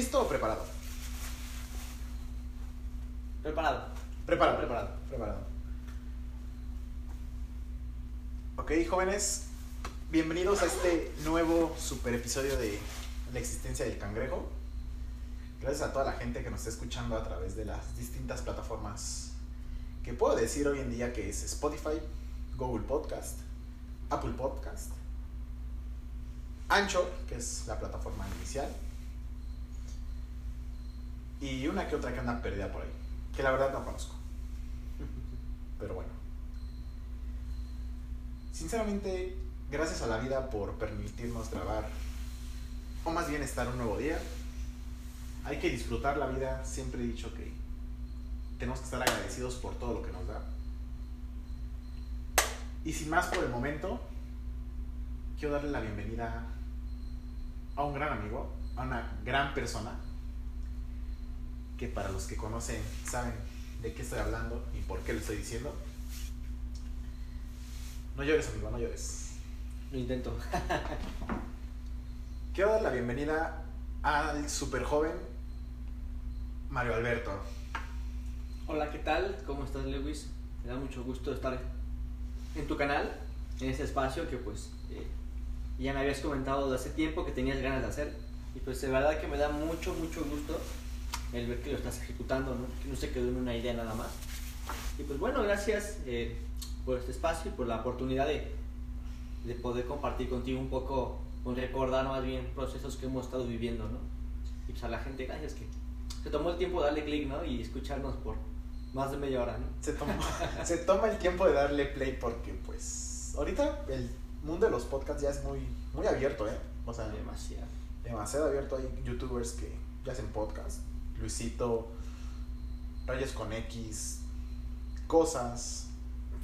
¿Listo o preparado? Preparado. Preparado. Preparado. Preparado. Ok, jóvenes, bienvenidos a este nuevo super episodio de La existencia del cangrejo. Gracias a toda la gente que nos está escuchando a través de las distintas plataformas que puedo decir hoy en día que es Spotify, Google Podcast, Apple Podcast, Anchor, que es la plataforma inicial, y una que otra que anda perdida por ahí, que la verdad no conozco. Pero bueno. Sinceramente, gracias a la vida por permitirnos grabar, o más bien estar un nuevo día. Hay que disfrutar la vida, siempre he dicho que tenemos que estar agradecidos por todo lo que nos da. Y sin más por el momento, quiero darle la bienvenida a un gran amigo, a una gran persona, que para los que conocen saben de qué estoy hablando y por qué lo estoy diciendo. No llores, amigo, no llores. Lo intento. Quiero dar la bienvenida al super joven Mario Alberto. Hola, ¿qué tal? ¿Cómo estás, Lewis? Me da mucho gusto estar en tu canal, en este espacio que pues eh, ya me habías comentado de hace tiempo que tenías ganas de hacer. Y pues de verdad que me da mucho, mucho gusto el ver que lo estás ejecutando, ¿no? que no se quedó en una idea nada más. Y pues bueno, gracias eh, por este espacio y por la oportunidad de, de poder compartir contigo un poco, con recordar más bien procesos que hemos estado viviendo, ¿no? Y pues a la gente, gracias que se tomó el tiempo de darle clic, ¿no? Y escucharnos por más de media hora, ¿no? Se toma, se toma el tiempo de darle play porque, pues, ahorita el mundo de los podcasts ya es muy, muy abierto, ¿eh? O sea, Demasiado. demasiado abierto. Hay youtubers que ya hacen podcast. Luisito, Rayos con X, Cosas.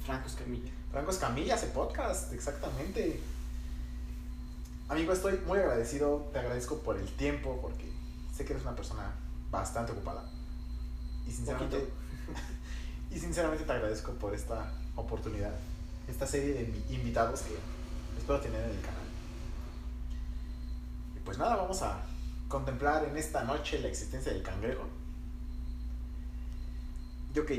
Franco Escamilla. Franco Escamilla hace podcast, exactamente. Amigo, estoy muy agradecido. Te agradezco por el tiempo porque sé que eres una persona bastante ocupada. Y sinceramente, y sinceramente te agradezco por esta oportunidad, esta serie de invi- invitados que espero tener en el canal. Y pues nada, vamos a contemplar en esta noche la existencia del cangrejo. Y ok,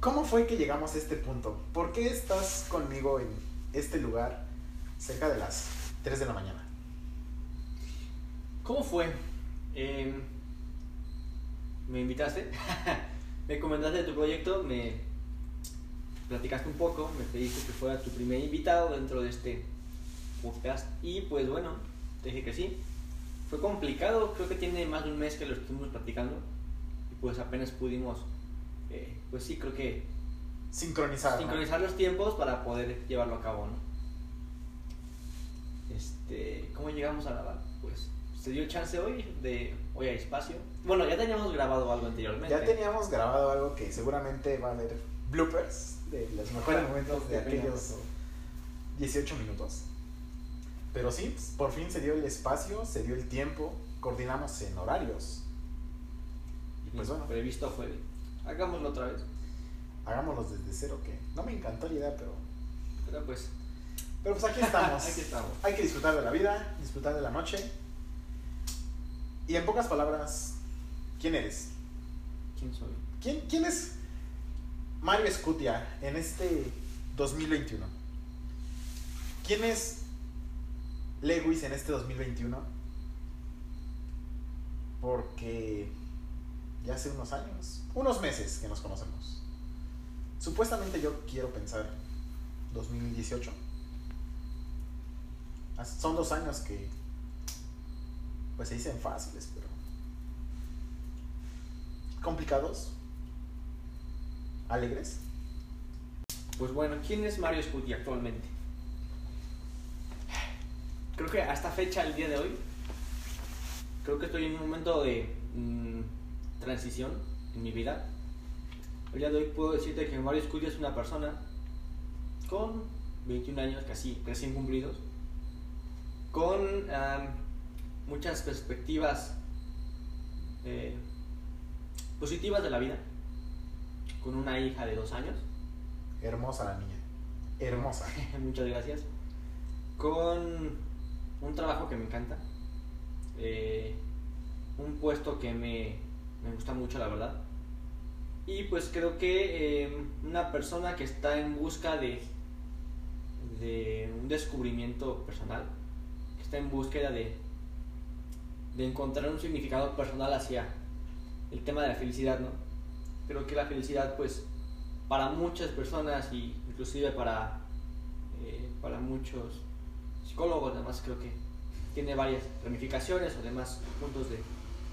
¿cómo fue que llegamos a este punto? ¿Por qué estás conmigo en este lugar cerca de las 3 de la mañana? ¿Cómo fue? Eh, me invitaste, me comentaste de tu proyecto, me platicaste un poco, me pediste que fuera tu primer invitado dentro de este podcast y pues bueno, dije que sí. Fue complicado, creo que tiene más de un mes que lo estuvimos platicando y pues apenas pudimos, eh, pues sí, creo que Sincronizar. ¿no? sincronizar los tiempos para poder llevarlo a cabo, ¿no? Este, ¿cómo llegamos a grabar? Pues se dio chance hoy de hoy hay espacio. Bueno, ya teníamos grabado algo anteriormente. Ya teníamos grabado algo que seguramente va a haber bloopers de los mejores momentos de aquellos 18 minutos. Pero sí, por fin se dio el espacio, se dio el tiempo, coordinamos en horarios. Y pues bueno, previsto fue hagámoslo otra vez. hagámoslos desde cero, que no me encantó la idea, pero, Pero pues pero pues aquí estamos. aquí estamos. Hay que disfrutar de la vida, disfrutar de la noche. Y en pocas palabras, ¿quién eres? ¿Quién soy? ¿Quién, quién es Mario Escutia en este 2021? ¿Quién es Lewis en este 2021? Porque ya hace unos años, unos meses que nos conocemos. Supuestamente yo quiero pensar 2018. As- Son dos años que pues se dicen fáciles, pero complicados, alegres. Pues bueno, ¿quién es Mario Scuti actualmente? Creo que a esta fecha, el día de hoy, creo que estoy en un momento de mm, transición en mi vida. El día de hoy puedo decirte que Mario Scuti es una persona con 21 años casi recién cumplidos, con muchas perspectivas eh, positivas de la vida, con una hija de dos años. Hermosa la niña. Hermosa. Muchas gracias. Con un trabajo que me encanta. eh, un puesto que me, me gusta mucho, la verdad. Y pues creo que eh, una persona que está en busca de, de un descubrimiento personal, que está en búsqueda de, de encontrar un significado personal hacia el tema de la felicidad, ¿no? Creo que la felicidad, pues, para muchas personas y inclusive para, eh, para muchos psicólogos, además creo que tiene varias ramificaciones o demás puntos de,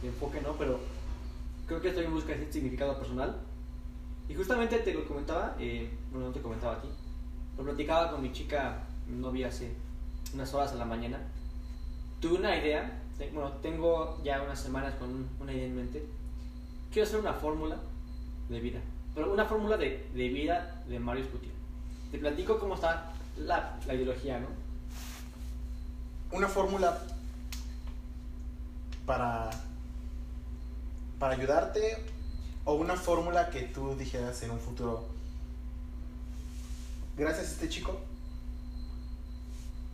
de enfoque, ¿no? Pero creo que estoy en busca de ese significado personal. Y justamente te lo comentaba, eh, bueno, no te comentaba a ti, lo platicaba con mi chica, mi novia, hace unas horas a la mañana. Tuve una idea, te- bueno, tengo ya unas semanas con una idea en mente. Quiero hacer una fórmula de vida, pero una fórmula de, de vida de Mario Scuti. Te platico cómo está la, la ideología, ¿no? Una fórmula para, para ayudarte o una fórmula que tú dijeras en un futuro, gracias a este chico,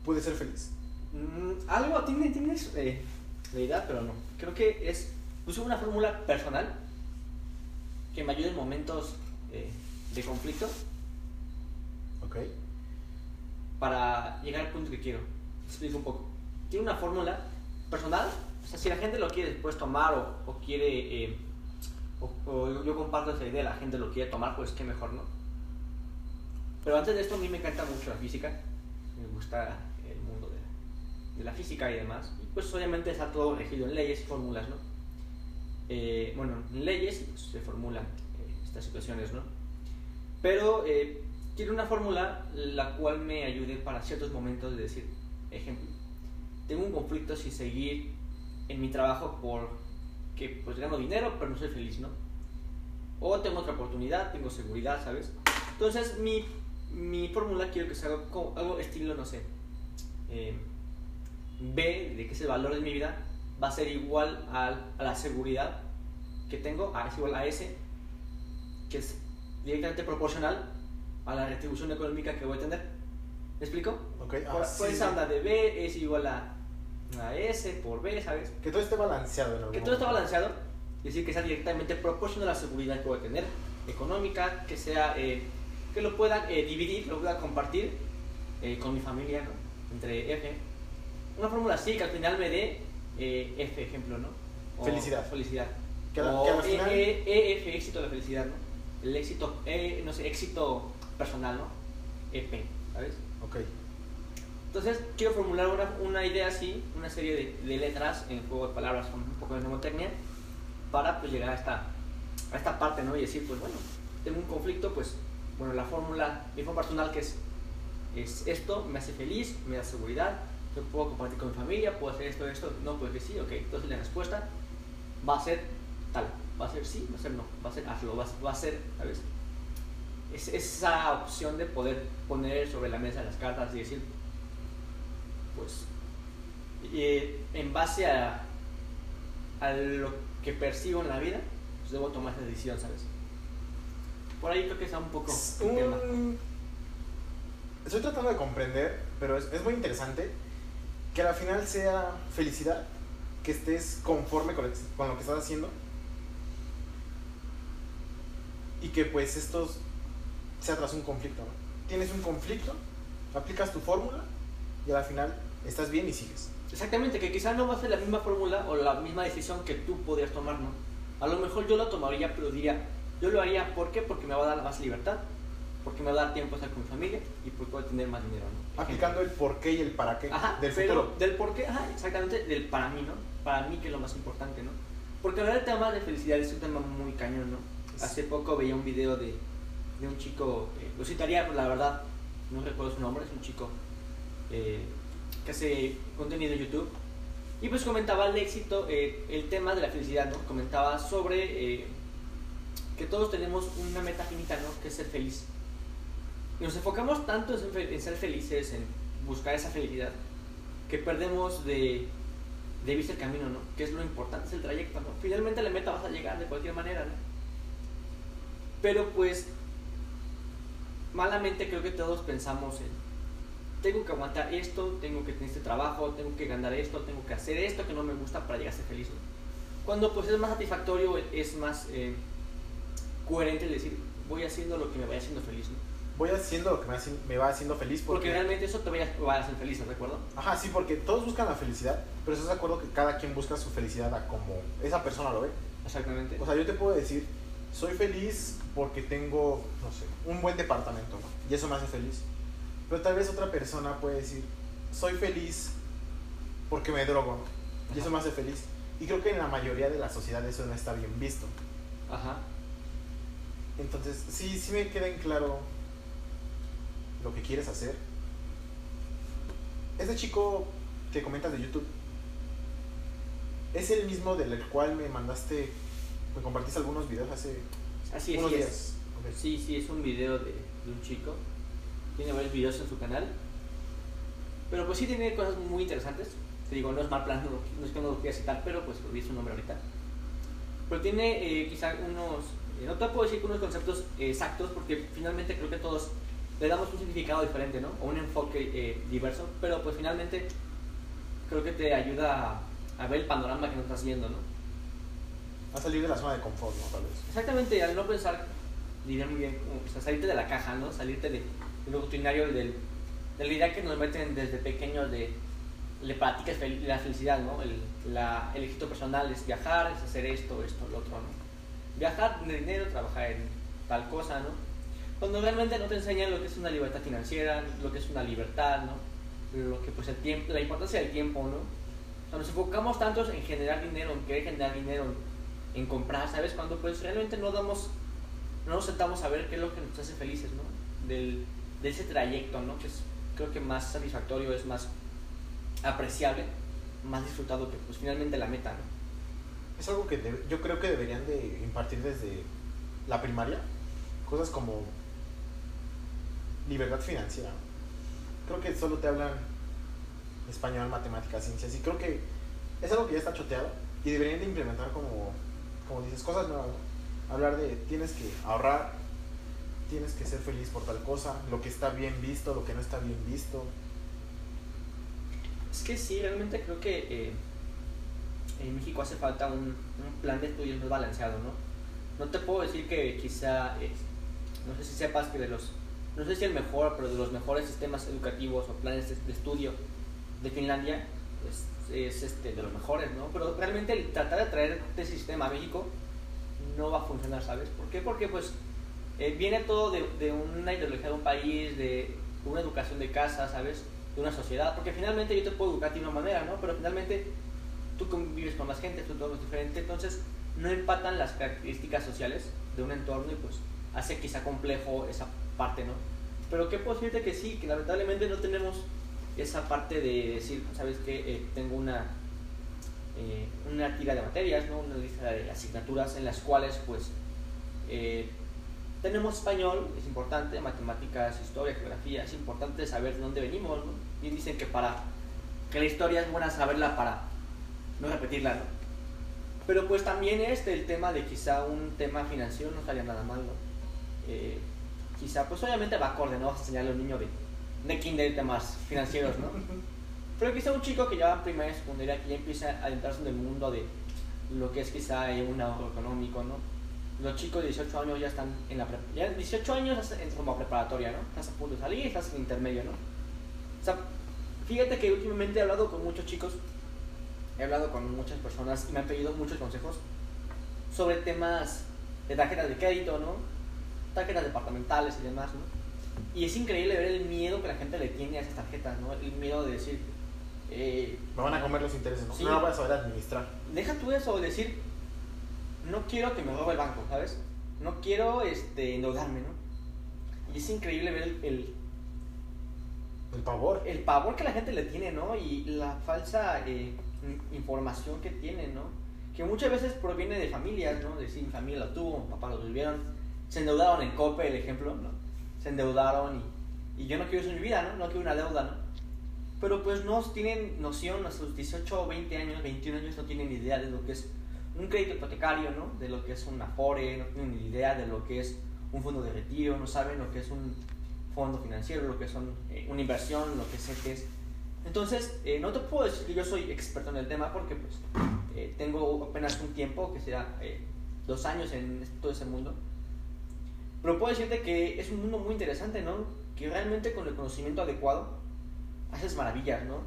pude ser feliz. Mm, algo tiene, tienes eh, la idea, pero no. Creo que es puse una fórmula personal que me ayude en momentos eh, de conflicto ¿Ok? para llegar al punto que quiero. Te explico un poco. Tiene una fórmula personal. O sea, si la gente lo quiere después tomar o, o quiere, eh, o, yo comparto esa idea, la gente lo quiere tomar, pues qué mejor, ¿no? Pero antes de esto, a mí me encanta mucho la física. Me gusta el mundo de la, física y demás. Y pues obviamente está todo regido en leyes y fórmulas, ¿no? Eh, bueno, en leyes pues, se formulan eh, estas situaciones, ¿no? Pero quiero una fórmula la cual me ayude para ciertos momentos de decir, ejemplo, tengo un conflicto si seguir en mi trabajo porque pues gano dinero pero no soy feliz, ¿no? O tengo otra oportunidad, tengo seguridad, ¿sabes? Entonces mi, mi fórmula quiero que sea algo, algo estilo, no sé, eh, B, de que ese valor de mi vida va a ser igual al- a, la seguridad que tengo, A es igual a S, que es directamente proporcional a la retribución económica que voy a tener. ¿Me explico? ¿Ok? Por, Ah, por sí, esa sí. onda de B es igual a, a S por B, ¿sabes? Que todo esté balanceado en algún Que todo momento. balanceado, es decir, que sea directamente proporcional a la seguridad que voy a tener, económica, que sea, eh, que lo pueda eh, dividir, lo pueda compartir eh, con mi familia, ¿no? Entre F. Una fórmula así que al final me dé eh, F, ejemplo, ¿no? O Felicidad. Felicidad. Que o que al final- E- E- EF, éxito de felicidad, ¿no? El éxito, E, no sé, éxito personal, ¿no? EP, ¿sabes? Ok. Entonces, quiero formular una, una idea así, una serie de, letras en juego de palabras con un poco de mnemotecnia, para pues llegar a esta, esta parte, ¿no? Y decir, pues bueno, tengo un conflicto, pues, bueno, la fórmula, mi forma personal que es, es esto, me hace feliz, me da seguridad, yo puedo compartir con mi familia, puedo hacer esto, esto, no, pues que sí, ok, entonces la respuesta va a ser tal, va a ser sí, va a ser no, va a ser hazlo, va, va a ser, ¿sabes? Es esa opción de poder poner sobre la mesa las cartas y decir, pues, eh, en base a, a lo que percibo en la vida, pues debo tomar esa decisión, ¿sabes? Por ahí creo que está un poco Es el tema. un- Estoy tratando de comprender, pero es, es muy interesante que al final sea felicidad, que estés conforme con, lo que- con lo que estás haciendo y que pues esto sea tras un conflicto. ¿no? Tienes un conflicto, aplicas tu fórmula y al final estás bien y sigues. Exactamente, que quizás no va a ser la misma fórmula o la misma decisión que tú podrías tomar, ¿no? A lo mejor yo lo tomaría, pero diría, yo lo haría, ¿por qué? Porque me va a dar más libertad, porque me va a dar tiempo a estar con mi familia y porque voy a tener más dinero, ¿no? Aplicando el por qué y el para qué Ajá, del pero futuro. del por qué, ajá, exactamente, del para mí, ¿no? Para mí que es lo más importante, ¿no? Porque del tema de felicidad es un tema muy cañón, ¿no? Hace poco veía un video de, de un chico, eh, lo citaría, la verdad, no recuerdo su nombre, es un chico eh, que hace contenido en YouTube. Y pues comentaba el éxito, eh, el tema de la felicidad, ¿no? Comentaba sobre eh, que todos tenemos una meta finita, ¿no? Que es ser feliz. Y nos enfocamos tanto en ser, en ser felices, en buscar esa felicidad, que perdemos de, de vista el camino, ¿no? Que es lo importante, es el trayecto, ¿no? Finalmente a la meta vas a llegar de cualquier manera, ¿no? Pero pues, malamente creo que todos pensamos en, tengo que aguantar esto, tengo que tener este trabajo, tengo que ganar esto, tengo que hacer esto que no me gusta para llegar a ser feliz. ¿no? Cuando pues es más satisfactorio, es más eh, coherente el decir, voy haciendo lo que me vaya haciendo feliz. ¿no? Voy haciendo lo que me, va haciendo feliz Porque porque... realmente eso te va a hacer feliz, ¿no recuerdo? Ajá, sí, porque todos buscan la felicidad, pero estás de acuerdo que cada quien busca su felicidad a como esa persona lo ve. Exactamente. O sea, yo te puedo decir, soy feliz porque tengo, no sé, un buen departamento, ¿no? Y eso me hace feliz. Pero tal vez otra persona puede decir, soy feliz porque me drogo. Y eso me hace feliz. Y creo que en la mayoría de la sociedad eso no está bien visto. Ajá. Entonces, sí, sí me queda en claro lo que quieres hacer. Ese chico que comentas de YouTube es el mismo del cual me mandaste, me compartiste algunos videos hace Así es. unos es. días. Sí, sí, es un video de, de un chico. Tiene varios videos en su canal. Pero pues sí tiene cosas muy interesantes. Te digo, no es mal plan, no, no es que no lo quiera citar, pero pues olvidé su nombre ahorita. Pero tiene eh, quizá unos, eh, no te puedo decir que unos conceptos eh, exactos, porque finalmente creo que todos le damos un significado diferente, ¿no? O un enfoque eh, diverso, pero pues finalmente creo que te ayuda a, a ver el panorama que no estás viendo, ¿no? A salir de la zona de confort, ¿no? Tal vez. Exactamente, al no pensar, diría muy bien, como o sea, salirte de la caja, ¿no? Salirte de lo rutinario, del, de la idea que nos meten desde pequeños de le practicas fel- la felicidad, ¿no? El, la, el éxito personal es viajar, es hacer esto, esto, lo otro, ¿no? Viajar, tener dinero, trabajar en tal cosa, ¿no? Cuando realmente no te enseñan lo que es una libertad financiera, lo que es una libertad, ¿no? Lo que pues el tiempo, la importancia del tiempo, ¿no? O sea, nos enfocamos tanto en generar dinero, en querer generar dinero, en comprar, ¿sabes? Cuando pues realmente no damos, no nos sentamos a ver qué es lo que nos hace felices, ¿no? Del, de ese trayecto, ¿no? Que es, creo que más satisfactorio, es más apreciable, más disfrutado que pues finalmente la meta, ¿no? Es algo que yo creo que deberían de impartir desde la primaria. Cosas como libertad financiera. Creo que solo te hablan español, matemáticas, ciencias. Y creo que es algo que ya está choteado. Y deberían de implementar como, como dices, cosas nuevas. ¿no? Hablar de tienes que ahorrar, tienes que ser feliz por tal cosa, lo que está bien visto, lo que no está bien visto. Es que sí, realmente creo que eh, en México hace falta un, un plan de estudios más balanceado, ¿no? No te puedo decir que quizá, eh, no sé si sepas que de los, no sé si el mejor, pero de los mejores sistemas educativos o planes de, de estudio de Finlandia, pues es este, de los mejores, ¿no? Pero realmente el tratar de traer ese sistema a México no va a funcionar, ¿sabes? ¿Por qué? Porque pues eh, viene todo de, de una ideología de un país, de una educación de casa, ¿sabes? De una sociedad, porque finalmente yo te puedo educar de una manera, ¿no? Pero finalmente tú convives con más gente, tú todo es diferente, entonces no empatan las características sociales de un entorno y pues hace quizá complejo esa parte, ¿no? Pero qué decirte que sí, que lamentablemente no tenemos esa parte de decir, ¿sabes qué? tengo una, eh, una tira de materias, ¿no? Una lista de asignaturas en las cuales pues eh, tenemos español, es importante, matemáticas, historia, geografía, es importante saber de dónde venimos, ¿no? Dicen que para que la historia es buena saberla para no repetirla, ¿no? Pero pues también este, el tema de quizá un tema financiero no estaría nada mal, ¿no? Eh, quizá, pues obviamente va acorde, ¿no? Vas a enseñarle a un niño de, de kinder temas financieros, ¿no? Pero quizá un chico que ya va en primaria y secundaria, que ya empieza a adentrarse en el mundo de lo que es quizá un ahorro económico, ¿no? Los chicos de 18 años ya están en la ya 18 años estás en como preparatoria, ¿no? Estás a punto de salir, estás en intermedio, ¿no? O sea, fíjate que últimamente he hablado con muchos chicos, he hablado con muchas personas y me han pedido muchos consejos sobre temas de tarjetas de crédito, ¿no? Tarjetas departamentales y demás, ¿no? Y es increíble ver el miedo que la gente le tiene a esas tarjetas, ¿no? El miedo de decir, eh, Me van a comer los intereses, ¿no? Sí. No voy a saber administrar. deja tú eso, de decir, no quiero que me robe el banco, ¿sabes? No quiero este, endeudarme, ¿no? Y es increíble ver el, el, El pavor. el pavor que la gente le tiene, ¿no? Y la falsa eh, in- información que tiene, ¿no? Que muchas veces proviene de familias, ¿no? De decir, mi familia lo tuvo, mi papá lo tuvieron, se endeudaron en COPE, el ejemplo, ¿no? Se endeudaron y, y yo no quiero eso en mi vida, ¿no? No quiero una deuda, ¿no? Pero pues no tienen noción, a sus 18 o 20 años, 21 años, no tienen idea de lo que es un crédito hipotecario, ¿no? De lo que es un Afore, no tienen ni idea de lo que es un fondo de retiro, no saben lo que es un fondo financiero, lo que son eh, una inversión, lo que sé que es. Entonces, eh, no te puedo decir que yo soy experto en el tema porque pues eh, tengo apenas un tiempo, que será dos años en todo ese mundo. Pero puedo decirte que es un mundo muy interesante, ¿no? Que realmente con el conocimiento adecuado haces maravillas, ¿no?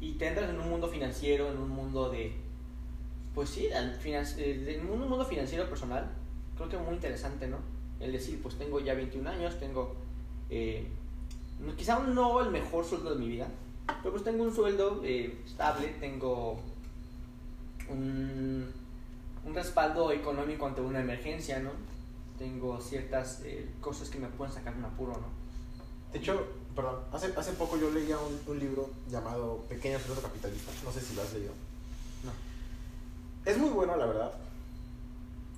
Y te entras en un mundo financiero, en un mundo de... Pues sí, en un mundo financiero personal, creo que muy interesante, ¿no? El decir, pues tengo ya 21 años, tengo eh, quizá no el mejor sueldo de mi vida, pero pues tengo un sueldo eh, estable, tengo un, un, respaldo económico ante una emergencia, ¿no? Tengo ciertas eh, cosas que me pueden sacar un apuro, ¿no? De hecho, perdón, hace, hace poco yo leía un, un libro llamado Pequeño Secreto Capitalista, no sé si lo has leído. Es muy bueno, la verdad.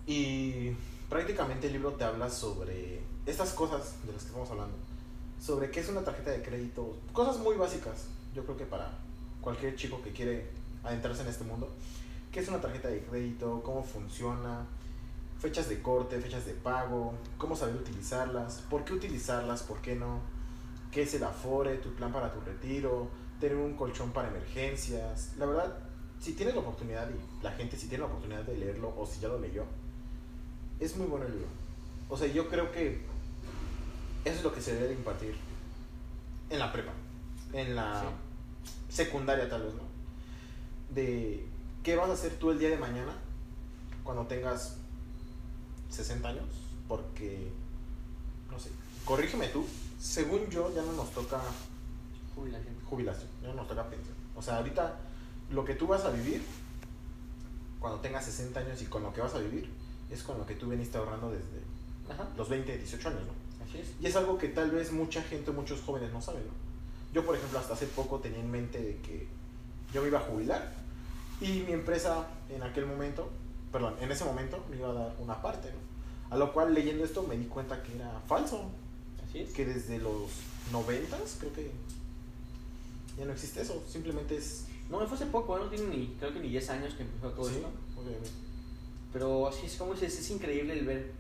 Y prácticamente el libro te habla sobre estas cosas de las que estamos hablando, sobre qué es una tarjeta de crédito, cosas muy básicas, yo creo que para cualquier chico que quiere adentrarse en este mundo, qué es una tarjeta de crédito, cómo funciona, fechas de corte, fechas de pago, cómo saber utilizarlas, por qué utilizarlas, por qué no, qué es el Afore, tu plan para tu retiro, tener un colchón para emergencias. La verdad, si tienes la oportunidad y la gente si tiene la oportunidad de leerlo o si ya lo leyó, es muy bueno el libro. O sea, yo creo que eso es lo que se debe impartir en la prepa, en la secundaria tal vez, ¿no? De qué vas a hacer tú el día de mañana cuando tengas 60 años, porque, no sé, corrígeme tú, según yo ya no nos toca jubilación, jubilación ya no nos toca pensión. O sea, ahorita lo que tú vas a vivir cuando tengas 60 años y con lo que vas a vivir es con lo que tú veniste ahorrando desde los 20, 18 años, ¿no? Y es algo que tal vez mucha gente, muchos jóvenes no saben, ¿no? Yo, por ejemplo, hasta hace poco tenía en mente de que yo me iba a jubilar y mi empresa en aquel momento, perdón, en ese momento me iba a dar una parte, ¿no? A lo cual leyendo esto me di cuenta que era falso. Así es. Que desde los 90 creo que ya no existe eso, simplemente es... No, fue hace poco, no tiene ni, creo que ni 10 años que empezó todo esto. Pero así es como dices, es increíble el ver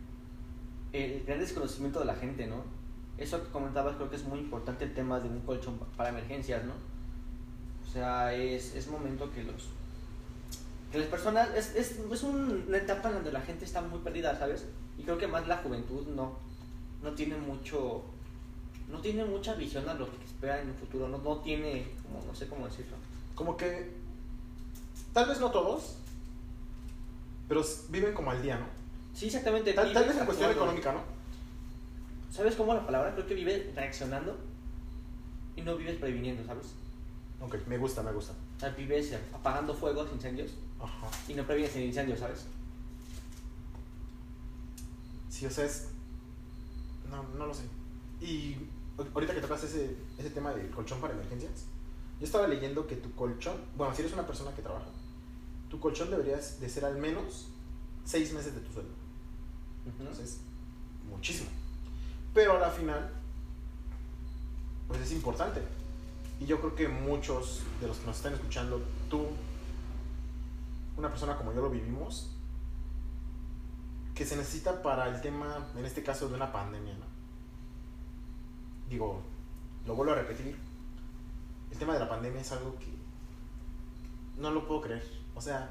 el gran desconocimiento de la gente, ¿no? Eso que comentabas creo que es muy importante el tema de un colchón para emergencias, ¿no? O sea, es, es momento que los... Que las personas... Es, es, es una etapa en donde la gente está muy perdida, ¿sabes? Y creo que más la juventud no, no tiene mucho... No tiene mucha visión a lo que espera en el futuro, no, no tiene... Como, no sé cómo decirlo. Como que... Tal vez no todos, pero viven como al día, ¿no? Sí, exactamente. Tal, vez en cuestión económica, ¿no? ¿Sabes cómo la palabra? Creo que vive reaccionando y no vives previniendo, ¿sabes? Ok, me gusta, me gusta. O sea, vives apagando fuegos, incendios Ajá. y no previenes el incendio, ¿sabes? Sí, o sea, es... No, no lo sé. Y ahorita que tocas ese, ese tema del colchón para emergencias, yo estaba leyendo que tu colchón, bueno, si eres una persona que trabaja, tu colchón debería de ser al menos seis meses de tu sueldo. Entonces, muchísimo. Pero a la final, pues es importante. Y yo creo que muchos de los que nos están escuchando, tú, una persona como yo lo vivimos, que se necesita para el tema, en este caso, de una pandemia, ¿no? Digo, lo vuelvo a repetir, el tema de la pandemia es algo que no lo puedo creer. O sea,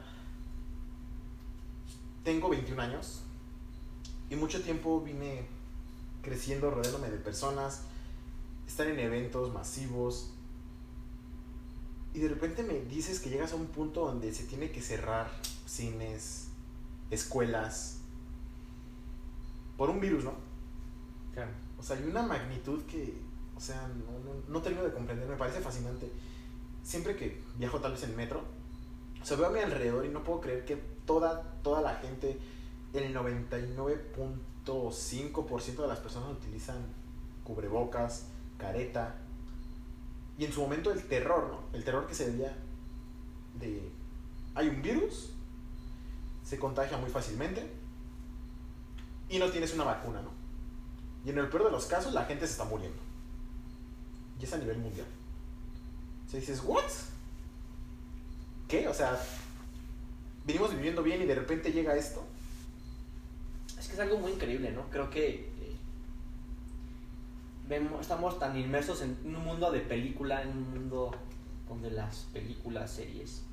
tengo 21 años y mucho tiempo vine creciendo rodeándome de personas, estar en eventos masivos. Y de repente me dices que llegas a un punto donde se tiene que cerrar cines, escuelas, por un virus, ¿no? Claro. O sea, hay una magnitud que, o sea, no, no, termino de comprender, me parece fascinante. Siempre que viajo tal vez en metro, o sea, veo a mi alrededor y no puedo creer que toda, toda la gente, el 99.5% de las personas utilizan cubrebocas, careta. Y en su momento el terror, ¿no? El terror que se veía de... Hay un virus, se contagia muy fácilmente y no tienes una vacuna, ¿no? Y en el peor de los casos la gente se está muriendo. Y es a nivel mundial. O sea, dices, ¿what? ¿Qué? O sea, venimos viviendo bien y de repente llega esto. Es que es algo muy increíble, ¿no? Creo que eh, estamos tan inmersos en un mundo de película, en un mundo donde las películas, series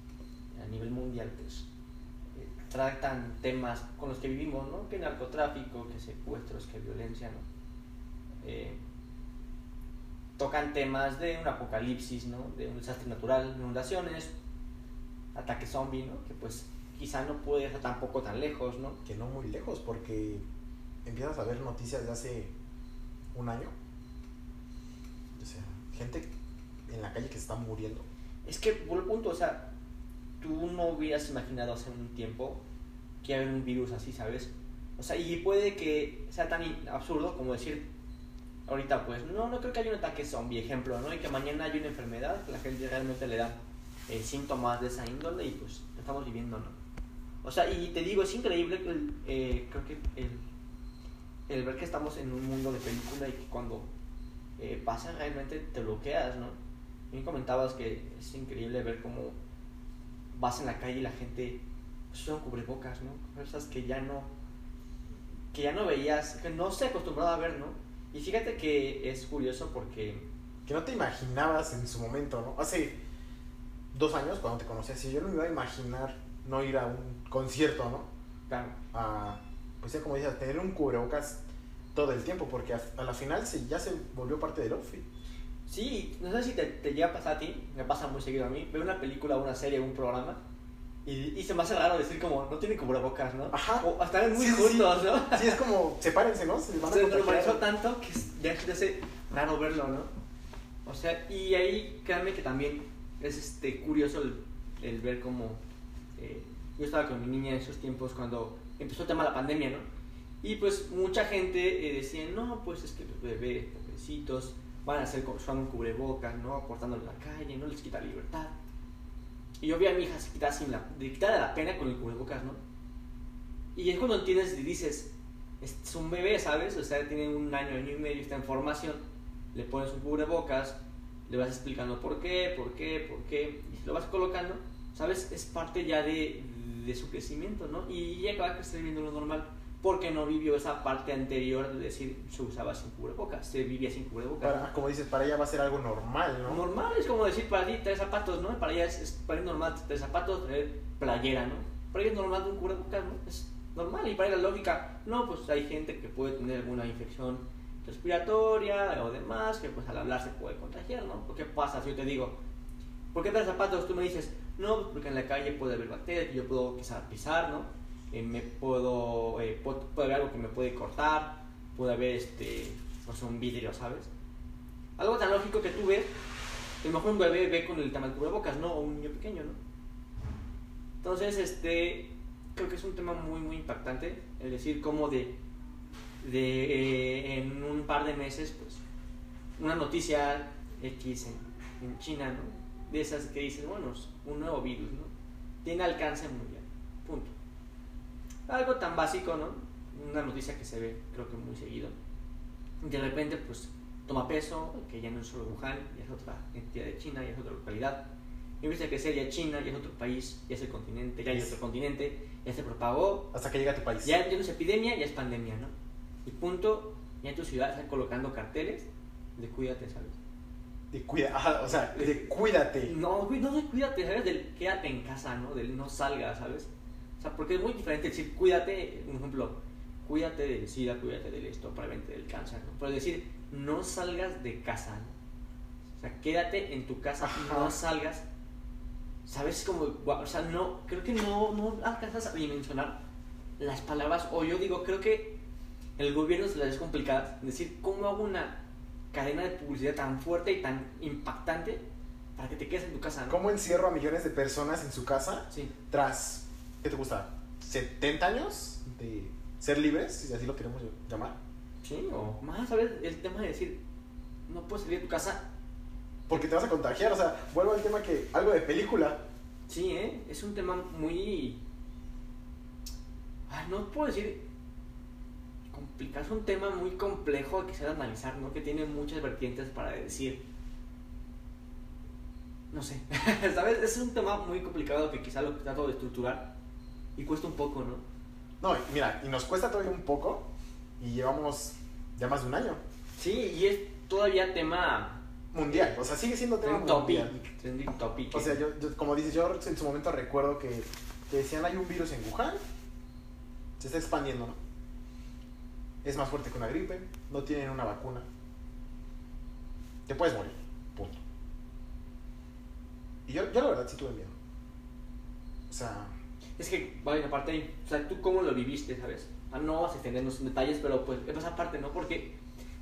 a nivel mundial, pues eh, tratan temas con los que vivimos, ¿no? Que narcotráfico, que secuestros, que violencia, ¿no? Eh, tocan temas de un apocalipsis, ¿no? De un desastre natural, inundaciones, ataque zombie, ¿no? Que pues quizá no puede estar tampoco tan lejos, ¿no? Que no muy lejos, porque empiezas a ver noticias de hace un año. O sea, gente en la calle que se está muriendo. Es que, por el punto, o sea, tú no hubieras imaginado hace un tiempo que iba a haber un virus así, ¿sabes? O sea, y puede que sea tan absurdo como decir, ahorita pues, no, no creo que haya un ataque zombie, ejemplo, ¿no? Y que mañana hay una enfermedad que la gente realmente le da eh, síntomas de esa índole y pues estamos viviendo, ¿no? O sea, y te digo, es increíble el, eh, creo que el, el, ver que estamos en un mundo de película y que cuando eh, pasa realmente te bloqueas, ¿no? Bien comentabas que es increíble ver cómo vas en la calle y la gente pues, son cubrebocas, ¿no? Cosas que ya no que ya no veías, que no se acostumbraba a ver, ¿no? Y fíjate que es curioso porque que no te imaginabas en su momento, ¿no? Hace dos años cuando te conocí así, yo no me iba a imaginar no ir a un concierto, ¿no? Claro. A, pues ya como dices, tener un cubrebocas todo el tiempo, porque a, a la final se, ya se volvió parte del outfit. Sí, no sé si te, te, llega a pasar a ti, me pasa muy seguido a mí, veo una película, una serie, un programa, y, y se me hace raro decir como, no tiene cubrebocas, ¿no? Ajá. O están muy Sí, juntos, sí. ¿no? Sí, es como, sepárense, ¿no? Se van a Se normalizó tanto que ya se hace raro verlo, ¿no? O sea, y ahí créanme que también es este curioso el, el ver cómo eh, yo estaba con mi niña en esos tiempos cuando empezó el tema de la pandemia, ¿no? Y pues mucha gente eh, decía, no, pues es que los bebés, pobrecitos, van a ser con usando un cubrebocas, ¿no? Aportándole la calle, no les quita libertad. Y yo vi a mi hija se sin la, de quitarle la pena con el cubrebocas, ¿no? Y es cuando entiendes y dices, es un bebé, ¿sabes? O sea, tiene un año, año y medio, está en formación, le pones un cubrebocas, le vas explicando por qué, por qué, por qué, y lo vas colocando, ¿sabes? Es parte ya de, de su crecimiento, ¿no? Y ya acaba que está viviendo lo normal, porque no vivió esa parte anterior de decir se usaba sin cubrebocas, se vivía sin cubrebocas. Para, como dices, para ella va a ser algo normal, ¿no? Normal es como decir para ti traer zapatos, ¿no? Para ella es, es para ella normal traer zapatos, traer playera, ¿no? Para ella es normal un cubrebocas, ¿no? Es normal y para ella la lógica, no, pues hay gente que puede tener alguna infección respiratoria o demás, que pues al hablar se puede contagiar, ¿no? ¿Por qué pasa si yo te digo, ¿por qué traes zapatos? Tú me dices, no, pues porque en la calle puede haber bacterias, yo puedo quizás pisar, ¿no? Eh, me puedo, eh, puede, puede haber algo que me puede cortar, puede haber este, pues un vidrio, ¿sabes? Algo tan lógico que tú ves, a lo mejor un bebé ve con el tema del cubrebocas, ¿no? O un niño pequeño, ¿no? Entonces, este, creo que es un tema muy, muy impactante, es decir, cómo de, de eh, en un par de meses, pues, una noticia X en, en China, ¿no? De esas que dices, bueno, un nuevo virus, ¿no? Tiene alcance mundial. Algo tan básico, ¿no? Una noticia que se ve, creo que muy seguido. De repente, pues, toma peso, que ya no es solo Wuhan, ya es otra entidad de China, ya es otra localidad. Y empieza a crecer ya China, ya es otro país, ya es el continente, ya hay otro continente, ya se propagó, Hasta que llega a tu país. ya, ya no es epidemia, ya es pandemia, ¿no? Y punto, ya en tu ciudad están colocando carteles de cuídate, ¿sabes? De cuida, o sea, de cuídate. No, no de cuídate, ¿sabes? Del quédate en casa, ¿no? Del no salgas, ¿sabes? O sea, porque es muy diferente decir cuídate, un ejemplo, cuídate del SIDA, cuídate del esto, probablemente del cáncer, ¿no? Pero decir no salgas de casa, ¿no? O sea, quédate en tu casa, Ajá. no salgas. ¿Sabes? Como, o sea, no, creo que no, no alcanzas a dimensionar las palabras, o yo digo, creo que el gobierno se les es complicado decir cómo hago una cadena de publicidad tan fuerte y tan impactante para que te quedes en tu casa, ¿no? ¿Cómo encierro a millones de personas en su casa Sí. tras, ¿qué te gusta? ¿70 años de ser libres, si así lo queremos llamar? Sí, o más, ¿sabes? El tema de decir, no puedes salir de tu casa. Porque te vas a contagiar, o sea, vuelvo al tema que algo de película. Sí, ¿eh? Es un tema muy... Ay, no puedo decir complicado, es un tema muy complejo que se debe analizar, ¿no? Que tiene muchas vertientes para decir... No sé, ¿sabes? Es un tema muy complicado que quizá lo trato de estructurar y cuesta un poco, ¿no? No, mira, y nos cuesta todavía un poco y llevamos ya más de un año. Sí, y es todavía tema mundial. O sea, sigue siendo tema trending mundial. topic, topic. O sea, yo, yo- como dices, yo en su momento recuerdo que, que decían hay un virus en Wuhan, se está expandiendo, ¿no? Es más fuerte que una gripe, no tienen una vacuna. Te puedes morir, punto. Y yo, yo la verdad sí tuve miedo. O sea, Es que, vaya, aparte o sea, tú cómo lo viviste, ¿sabes? Ah, no vas a extendernos en detalles, pero pues, esa parte, ¿no? Porque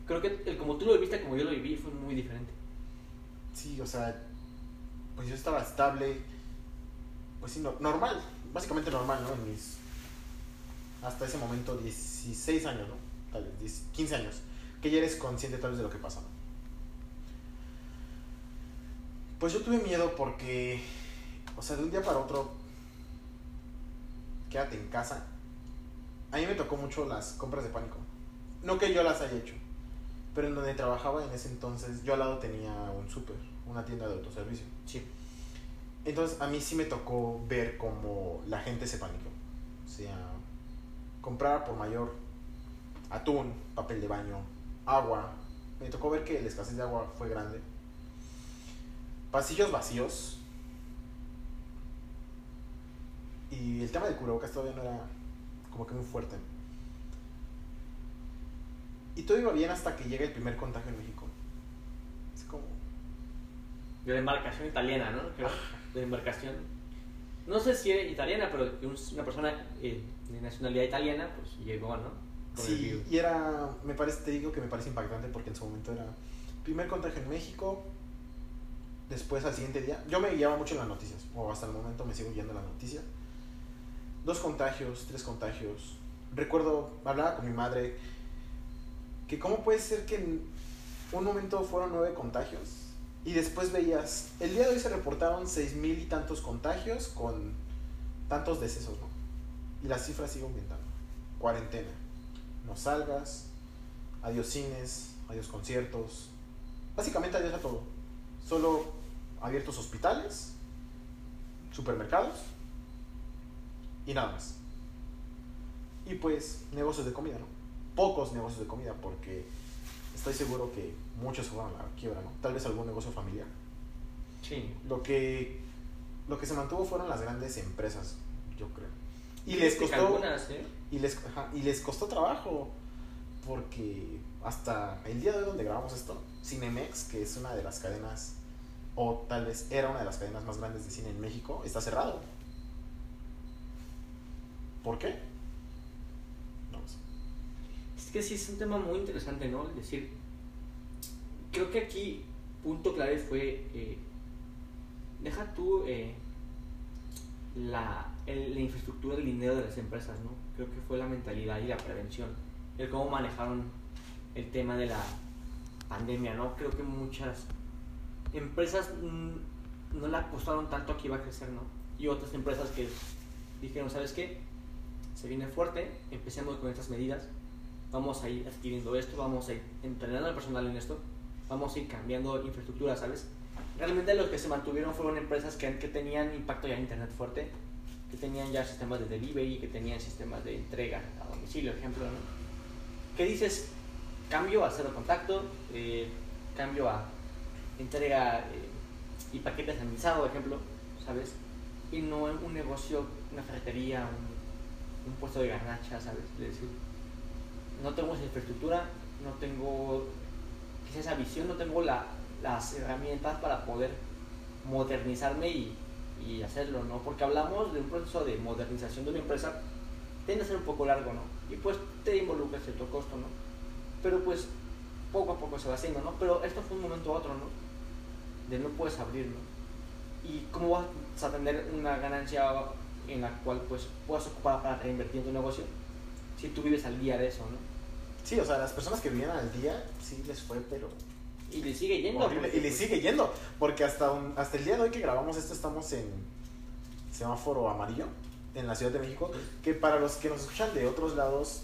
creo que el como tú lo viviste, como yo lo viví, fue muy diferente. sí, o sea, pues yo estaba estable, pues sí, no- normal, básicamente normal, ¿no? En mis, hasta ese momento, 16 años, ¿no? Tal vez, 10, 15 años, que ya eres consciente tal vez de lo que pasa, ¿no? Pues yo tuve miedo porque, o sea, de un día para otro, quédate en casa. A mí me tocó mucho las compras de pánico. No que yo las haya hecho, pero en donde trabajaba en ese entonces, yo al lado tenía un súper, una tienda de autoservicio. Sí. Entonces a mí sí me tocó ver cómo la gente se paniqueó. O sea, comprar por mayor atún, papel de baño, agua. Me tocó ver que la escasez de agua fue grande. Pasillos vacíos. Y el tema del cubrebocas todavía no era como que muy fuerte. Y todo iba bien hasta que llega el primer contagio en México. Es como... De la embarcación italiana, ¿no? Creo, de embarcación. No sé si era italiana, pero una persona eh, de nacionalidad italiana, pues llegó, ¿no? Con Sí, y era, me parece, te digo que me parece impactante porque en su momento era primer contagio en México, después al siguiente día, yo me guiaba mucho en las noticias, o hasta el momento me sigo guiando en las noticias, dos contagios, tres contagios, recuerdo, hablaba con mi madre, que cómo puede ser que en un momento fueron nueve contagios, y después veías, el día de hoy se reportaron seis mil y tantos contagios con tantos decesos, ¿no? Y las cifras siguen aumentando. Cuarentena. No salgas. Adiós cines. Adiós conciertos. Básicamente adiós a todo. Solo abiertos hospitales. Supermercados. Y nada más. Y pues negocios de comida, ¿no? Pocos negocios de comida porque estoy seguro que muchos fueron a la quiebra, ¿no? Tal vez algún negocio familiar. Sí. Lo que, lo que se mantuvo fueron las grandes empresas, yo creo. Y les costó, Algunas, ¿eh? y les, ajá, y les costó trabajo, porque hasta el día de hoy donde grabamos esto, Cinemex, que es una de las cadenas, o tal vez era una de las cadenas más grandes de cine en México, está cerrado. ¿Por qué? No lo sé. Es que sí es un tema muy interesante, ¿no? Es decir, creo que aquí punto clave fue, eh, deja tú eh, la, el- la infraestructura del dinero de las empresas, ¿no? Creo que fue la mentalidad y la prevención, el cómo manejaron el tema de la pandemia, ¿no? Creo que muchas empresas no le apostaron tanto a que iba a crecer, ¿no? Y otras empresas que dijeron, ¿sabes qué? Se viene fuerte, empecemos con estas medidas, vamos a ir adquiriendo esto, vamos a ir entrenando al personal en esto, vamos a ir cambiando infraestructura, ¿sabes? Realmente los que se mantuvieron fueron empresas que, que tenían impacto ya en internet fuerte, que tenían ya sistemas de delivery, que tenían sistemas de entrega a domicilio, ejemplo, ¿no? ¿Qué dices? Cambio a cero contacto, eh, cambio a entrega eh, y paquete sanitizado, ejemplo, ¿sabes? Y no un negocio, una ferretería, un, un puesto de garnacha, ¿sabes? Es decir, no tengo esa infraestructura, no tengo esa visión, no tengo la, las herramientas para poder modernizarme y, y hacerlo, ¿no? Porque hablamos de un proceso de modernización de una empresa, tiende a ser un poco largo, ¿no? Y pues te involucra cierto costo, ¿no? Pero pues poco a poco se va haciendo, ¿no? Pero esto fue un momento a otro, ¿no? De no puedes abrir, ¿no? ¿Y cómo vas a tener una ganancia en la cual pues puedas ocupar para reinvertir en tu negocio si tú vives al día de eso, ¿no? Sí, o sea, las personas que vivían al día, sí les fue, pero Y le sigue yendo. horrible. porque, Y le sigue yendo, porque hasta, un- hasta el día de hoy que grabamos esto estamos en semáforo amarillo en la Ciudad de México, que para los que nos escuchan de otros lados,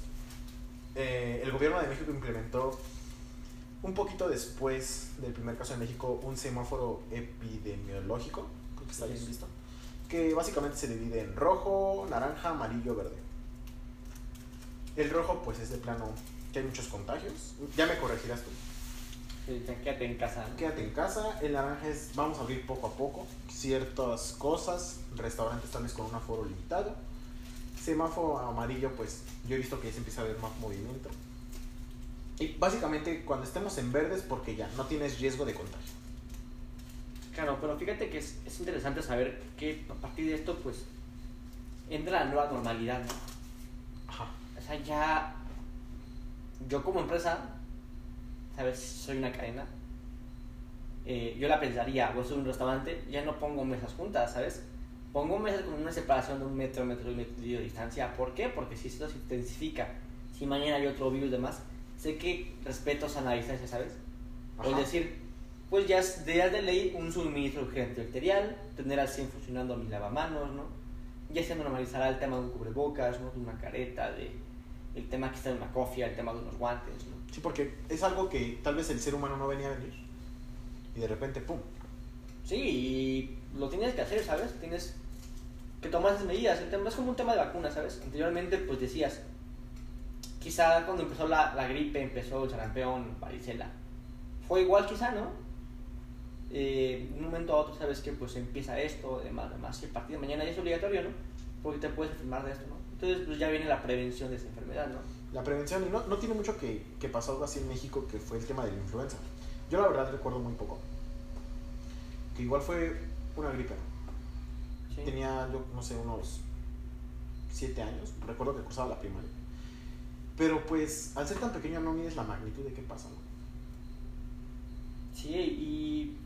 eh, el gobierno de México implementó un poquito después del primer caso en México un semáforo epidemiológico, creo que está bien visto, que básicamente se divide en rojo, naranja, amarillo, verde. El rojo pues es de plano que hay muchos contagios, ya me corregirás tú. Sí, quédate en casa. ¿no? Quédate en casa. El naranja es, vamos a abrir poco a poco ciertas cosas. Restaurantes tal vez con un aforo limitado. Semáforo amarillo, pues yo he visto que ya se empieza a ver más movimiento. Y básicamente cuando estemos en verde es porque ya no tienes riesgo de contagio. Claro, pero fíjate que es, es interesante saber que a partir de esto, pues, entra la nueva normalidad, ¿no? Ajá. O sea, ya yo como empresa, ¿sabes? Soy una cadena. eh, yo la pensaría, vos soy un restaurante, ya no pongo mesas juntas, ¿sabes? Pongo mesas con una separación de un metro, metro y medio de distancia. ¿Por qué? Porque si esto se intensifica, si mañana hay otro virus y demás, sé que respeto sana distancia, ¿sabes? O es Ajá. decir, pues ya es de, ley un suministro urgente arterial, tener al 100 funcionando mi lavamanos, ¿no? Ya se normalizará el tema de un cubrebocas, ¿no? De una careta, de el tema que está en una cofia, el tema de unos guantes, ¿no? Sí, porque es algo que tal vez el ser humano no venía a venir. Y de repente, ¡pum! Sí, y lo tienes que hacer, ¿sabes? Tienes que tomar esas medidas. El tema es como un tema de vacunas, ¿sabes? Anteriormente, pues decías, quizá cuando empezó la, la gripe, empezó el sarampión, varicela, fue igual quizá, ¿no? Eh, de un momento a otro sabes que pues empieza esto, demás, demás, y a partir de mañana ya es obligatorio, ¿no? Porque te puedes enfermar de esto, ¿no? Entonces pues ya viene la prevención de esa enfermedad, ¿no? La prevención, y no, no tiene mucho que, que pasó algo así en México, que fue el tema de la influenza. Yo la verdad recuerdo muy poco. Que igual fue una gripe. ¿no? Sí. Tenía yo, no sé, unos 7 años. Recuerdo que cursaba la primaria. Pero pues, al ser tan pequeño no mides la magnitud de qué pasa, ¿no? Sí, y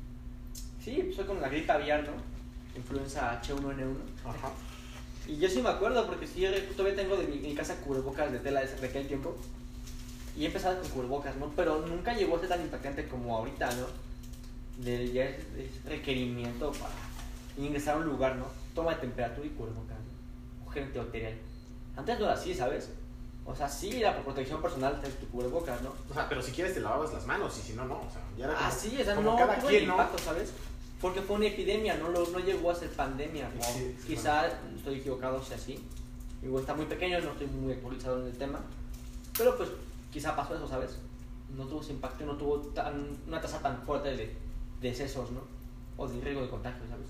sí, pues fue con la gripe aviar, ¿no? Influenza H1N1. Ajá. Y yo sí me acuerdo, porque sí, yo todavía tengo de mi, mi casa cubrebocas de tela de ese- de aquel tiempo. Y he empezado con cubrebocas, ¿no? Pero nunca llegó a ser tan impactante como ahorita, ¿no? De ya es, es requerimiento para ingresar a un lugar, ¿no? Toma de temperatura y cubrebocas, ¿no? O gerente arterial. Antes no era así, ¿sabes? O sea, sí era por protección personal tener tu cubrebocas, ¿no? O sea, pero si quieres te lavabas las manos y si no, no. O sea, ya era como, Ah, sí, o sea, como no cada quien, ¿no? impacto, ¿sabes? Porque fue una epidemia, no, lo, no llegó a ser pandemia. ¿no? Sí, sí, Quizá estoy equivocado si así. Igual está muy pequeño, no estoy muy actualizado en el tema. Pero pues quizá pasó eso, ¿sabes? No tuvo ese impacto, no tuvo tan, una tasa tan fuerte de, de decesos, ¿no? O de riesgo de contagio, ¿sabes?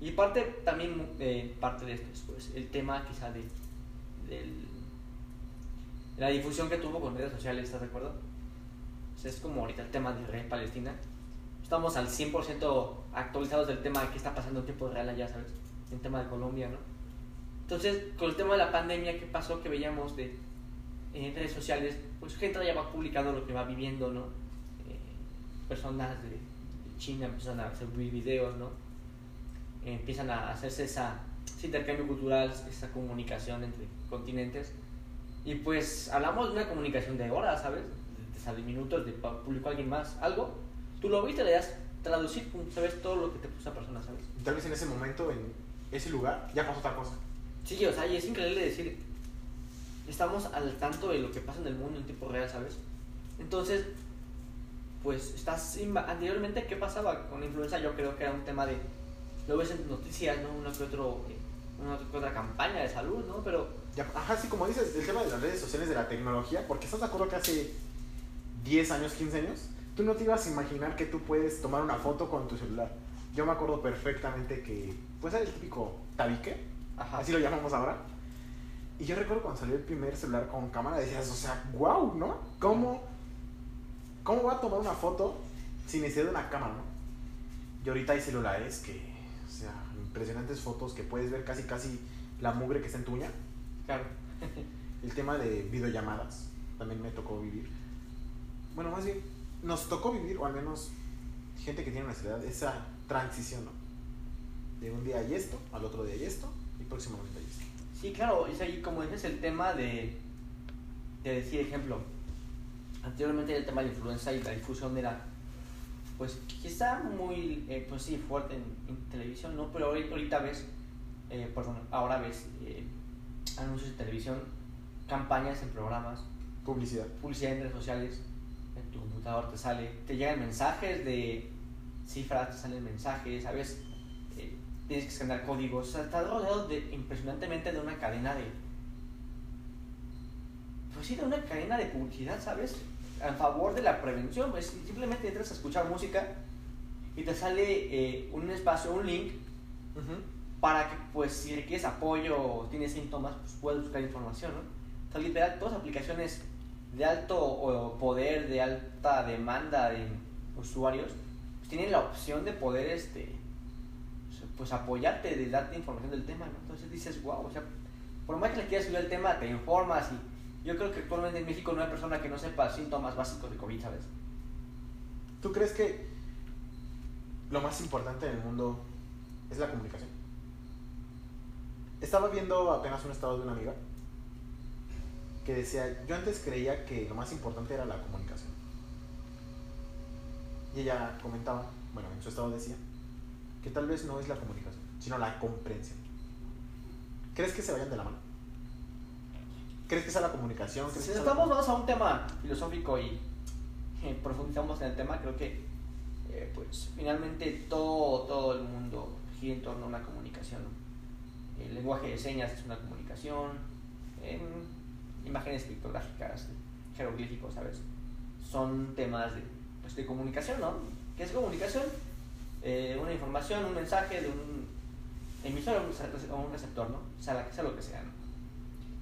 Y parte también, eh, parte de esto es pues, el tema quizá de, del, de la difusión que tuvo con redes sociales, ¿estás de acuerdo? O sea, es como ahorita el tema de Israel-Palestina. Estamos al 100% actualizados del tema de qué está pasando en tiempo real allá, ¿sabes? El tema de Colombia, ¿no? Entonces, con el tema de la pandemia, ¿qué pasó? Que veíamos de, en redes sociales, pues gente ya va publicando lo que va viviendo, ¿no? Eh, personas de, de China empiezan a hacer videos, ¿no? Eh, empiezan a hacerse esa, ese intercambio cultural, esa comunicación entre continentes. Y pues hablamos de una comunicación de horas, ¿sabes? De, de, de minutos, de publicó alguien más algo. Tú lo viste, le das traducir, sabes todo lo que te puso esa persona, ¿sabes? Tal vez en ese momento, en ese lugar, ya pasó otra cosa. Sí, o sea, y es increíble decir, estamos al tanto de lo que pasa en el mundo en tiempo real, ¿sabes? Entonces, pues estás anteriormente qué pasaba con la influenza yo creo que era un tema de lo ves en noticias no una que otro una que otra campaña de salud no pero Ya, ajá, sí, como dices, el tema de las redes sociales, de la tecnología, porque estás de acuerdo que hace 10 años, 15 años, tú no te ibas a imaginar que tú puedes tomar una foto con tu celular. Yo me acuerdo perfectamente que, pues era el típico tabique, ajá así lo llamamos ahora. Y yo recuerdo cuando salió el primer celular con cámara, decías, o sea, wow, ¿no? ¿Cómo, ¿Cómo va a tomar una foto sin necesidad de una cámara, no? Y ahorita hay celulares que, o sea, impresionantes fotos que puedes ver casi, casi la mugre que está en tu uña. claro El tema de videollamadas también me tocó vivir. Bueno, más bien, nos tocó vivir, o al menos gente que tiene nuestra edad, esa transición, ¿no? De un día hay esto, al otro día hay esto, y próximamente hay esto. sí claro es ahí como dices el tema de de decir ejemplo anteriormente el tema de la influenza y la difusión era pues quizá muy eh, pues sí fuerte en, en televisión no pero ahorita, ves eh, perdón ahora ves eh, anuncios en televisión campañas en programas Publicidad. publicidad en redes sociales, tu computador te sale, te llegan mensajes de cifras, te salen mensajes, ¿sabes? Eh, tienes que escanear códigos, o sea, estás rodeado de, impresionantemente de una cadena de... Pues sí, de una cadena de publicidad, ¿sabes? a favor de la prevención, pues simplemente entras a escuchar música y te sale eh, un espacio, un link para que pues si requieres apoyo o tienes síntomas, pues puedas buscar información, ¿no? O sea, literal, todas las aplicaciones de alto poder, de alta demanda de usuarios, pues tienen la opción de poder este pues apoyarte, de darte información del tema. Entonces dices, wow, o sea, por más que le quieras subir el tema, te informas y yo creo que actualmente en México no hay persona que no sepa síntomas básicos de COVID, ¿sabes? ¿Tú crees que lo más importante en el mundo es la comunicación? Estaba viendo apenas un estado de una amiga que decía, yo antes creía que lo más importante era la comunicación. Y ella comentaba, bueno, en su estado decía, que tal vez no es la comunicación, sino la comprensión. ¿Crees que se vayan de la mano? ¿Crees que sea la comunicación? Si estamos vamos a un tema filosófico y eh, profundizamos en el tema, creo que eh, pues finalmente todo, todo el mundo gira en torno a una comunicación. El lenguaje de señas es una comunicación, en imágenes pictográficas, jeroglíficos, ¿sabes? Son temas de, pues, de comunicación, ¿no? ¿Qué es comunicación? Eh, una información, un mensaje de un emisor o un receptor, ¿no? Sea, sea lo que sea, ¿no?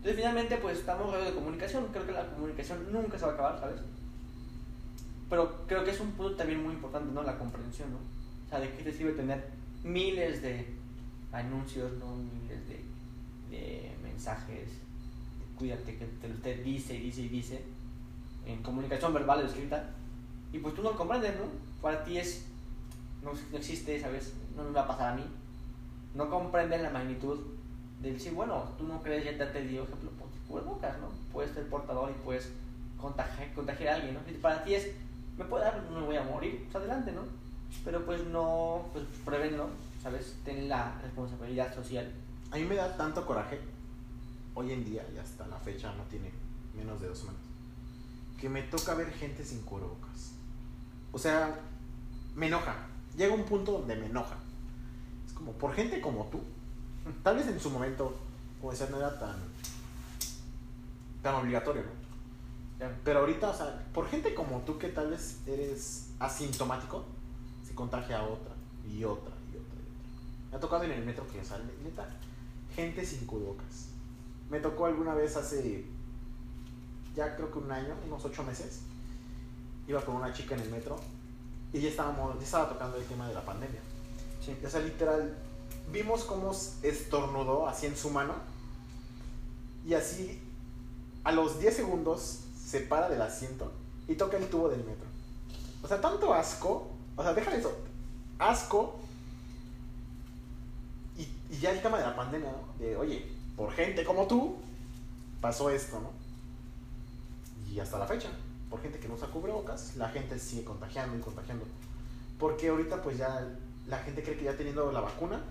Entonces, finalmente, pues estamos hablando de comunicación. Creo que la comunicación nunca se va a acabar, ¿sabes? Pero creo que es un punto también muy importante, ¿no? La comprensión, ¿no? O sea, ¿de qué te sirve tener miles de anuncios, ¿no? Miles de, de mensajes, cuídate que te, usted dice y dice y dice, en comunicación verbal o escrita, y pues tú no lo comprendes, ¿no? Para ti es, no, no existe, ¿sabes? No me va a pasar a mí no comprenden la magnitud de decir, bueno, tú no crees, ya te dio ejemplo, pues bocas, ¿no? Puedes ser portador y puedes contagiar, contagiar a alguien, ¿no? Y para ti es, me puede dar, no me voy a morir, pues adelante, ¿no? Pero pues no, pues prevenlo, ¿sabes? Ten la responsabilidad social. A mí me da tanto coraje, hoy en día, y hasta la fecha no tiene menos de dos semanas, que me toca ver gente sin cubrebocas. O sea, me enoja. Llega un punto donde me enoja como por gente como tú, tal vez en su momento, como decía, no era tan, tan obligatorio, ¿no? Pero ahorita, o sea, por gente como tú que tal vez eres asintomático, se contagia a otra y otra y otra y otra. Me ha tocado en el metro que sale, neta, gente sin cubrebocas. Me tocó alguna vez hace, ya creo que un año, unos ocho meses, iba con una chica en el metro y ya estábamos, ya estaba tocando el tema de la pandemia. Sí. O sea, literal, vimos cómo estornudó así en su mano y así a los 10 segundos se para del asiento y toca el tubo del metro. O sea, tanto asco, o sea, déjale eso, asco y, y ya el tema de la pandemia, ¿no? De, oye, por gente como tú pasó esto, ¿no? Y hasta la fecha, por gente que no usa cubrebocas, la gente sigue contagiando y contagiando. Porque ahorita pues ya la gente cree que ya teniendo la vacuna,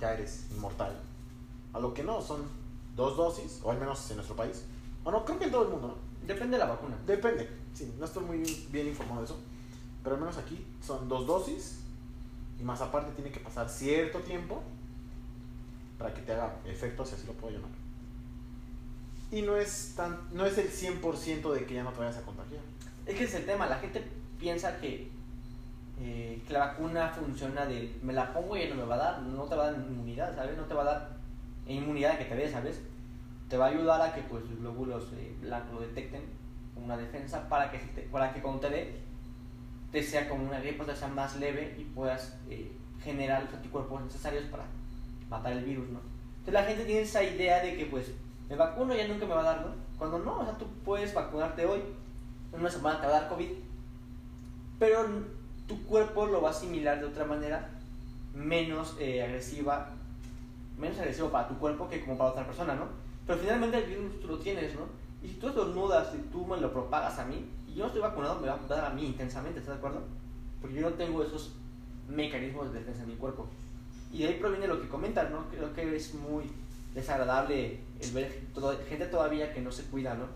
ya eres inmortal. A lo que no, son dos dosis, o al menos en nuestro país. O no, creo que en todo el mundo, ¿no? Depende de la vacuna. Depende, sí, no estoy muy bien informado de eso. Pero al menos aquí son dos dosis y más aparte tiene que pasar cierto tiempo para que te haga efecto, si así lo puedo llamar. Y no es, tan, no es el 100% de que ya no te vayas a contagiar. Es que es el tema, la gente piensa que eh, que la vacuna funciona de me la pongo y no me va a dar, no te va a dar inmunidad, ¿sabes? No te va a dar inmunidad que te dé, ¿sabes? Te va a ayudar a que pues, los glóbulos eh, blancos detecten una defensa para que, para que cuando te dé, te sea como una gripe, te sea más leve y puedas eh, generar los anticuerpos necesarios para matar el virus, ¿no? Entonces la gente tiene esa idea de que pues me vacuno ya nunca me va a dar, ¿no? Cuando no, o sea, tú puedes vacunarte hoy, en una semana te va a dar COVID, pero tu cuerpo lo va a asimilar de otra manera menos eh, agresiva, menos agresivo para tu cuerpo que como para otra persona, ¿no? Pero finalmente el virus tú lo tienes, ¿no? Y si tú estornudas y tú me lo propagas a mí, y yo no estoy vacunado, me va a dar a mí intensamente, ¿estás de acuerdo? Porque yo no tengo esos mecanismos de defensa en mi cuerpo. Y de ahí proviene lo que comentas, ¿no? Creo que es muy desagradable el ver gente todavía que no se cuida, ¿no?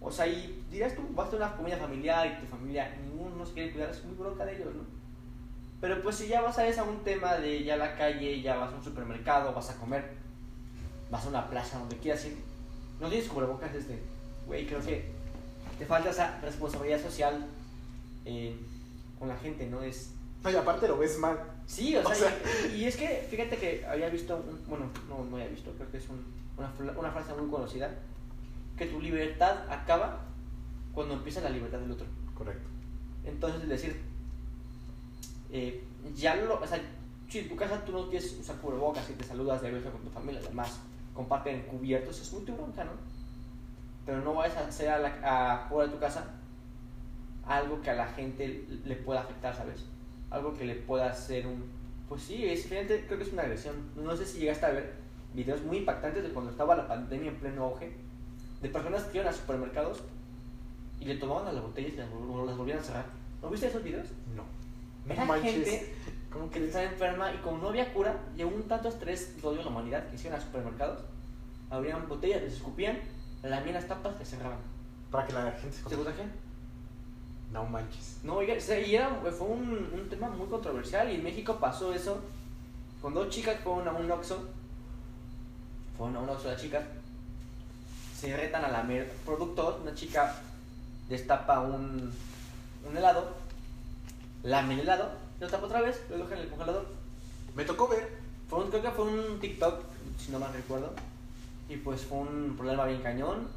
O sea, y dirás tú, vas a una comida familiar y tu familia, ninguno se quiere cuidar, es muy bronca de ellos, ¿no? Pero pues si ya vas a esa un tema de ya la calle, ya vas a un supermercado, vas a comer, vas a una plaza, donde quieras ir, no tienes cubrebocas, este, güey, creo que te falta esa responsabilidad social eh, con la gente, ¿no? Es... No, y aparte lo ves mal. Sí, o sea, O sea- Y, y es que, fíjate que había visto, un- bueno, no, no había visto, creo que es un- una, frase muy conocida, que tu libertad acaba cuando empieza la libertad del otro. Correcto. Entonces, es decir, eh, ya lo, o sea, si en tu casa tú no quieres usar cubrebocas y te saludas de beso con tu familia, además comparten cubiertos, es muy tu bronca, ¿no? Pero no vayas a hacer a la, a, fuera de tu casa algo que a la gente le pueda afectar, ¿sabes? Algo que le pueda hacer un... Pues sí, es, finalmente creo que es una agresión. No sé si llegaste a ver videos muy impactantes de cuando estaba la pandemia en pleno auge, de personas que iban a supermercados y le tomaban a las botellas y las, vol- las volvían a cerrar. ¿No viste esos videos? No. Era manches. gente ¿Cómo que estaba enferma y como no había cura, llegó un tanto estrés y odio a la humanidad que hicieron a supermercados, abrían botellas, les escupían, las tapas y cerraban. Para que la gente se ¿Se contagian? No manches. No, oiga, o sea, y era, fue un, un tema muy controversial y en México pasó eso con dos chicas fueron a un Oxxo, fueron a un Oxxo las chicas, se retan a lamer productos, una chica destapa un, un helado, lame el helado, lo tapa otra vez, lo deja en el congelador. Me tocó ver. Fue un- creo que fue un TikTok, si no mal recuerdo, y pues fue un problema bien cañón.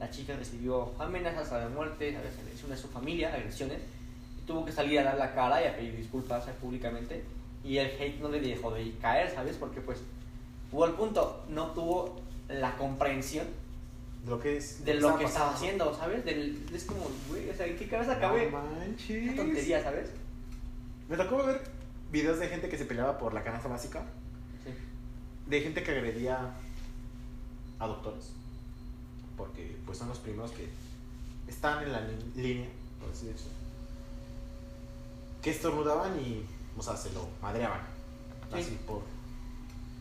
La chica recibió amenazas de muerte, ¿sabes? agresiones de su familia, agresiones, y tuvo que salir a dar la cara y a pedir disculpas públicamente. Y el hate no le dejó de caer, ¿sabes? Porque pues hubo el punto, no tuvo la comprensión de Lo que es. de lo que estaba haciendo, ¿sabes? Del, es como, güey, o sea, ¿en qué cabeza cabe? No manches. Qué tontería, ¿sabes? Me tocó ver videos de gente que se peleaba por la canasta básica. Sí. De gente que agredía a doctores. Porque pues son los primeros que están en la línea, por así decirlo. Que estornudaban y, o sea, se lo madreaban. Sí. Así por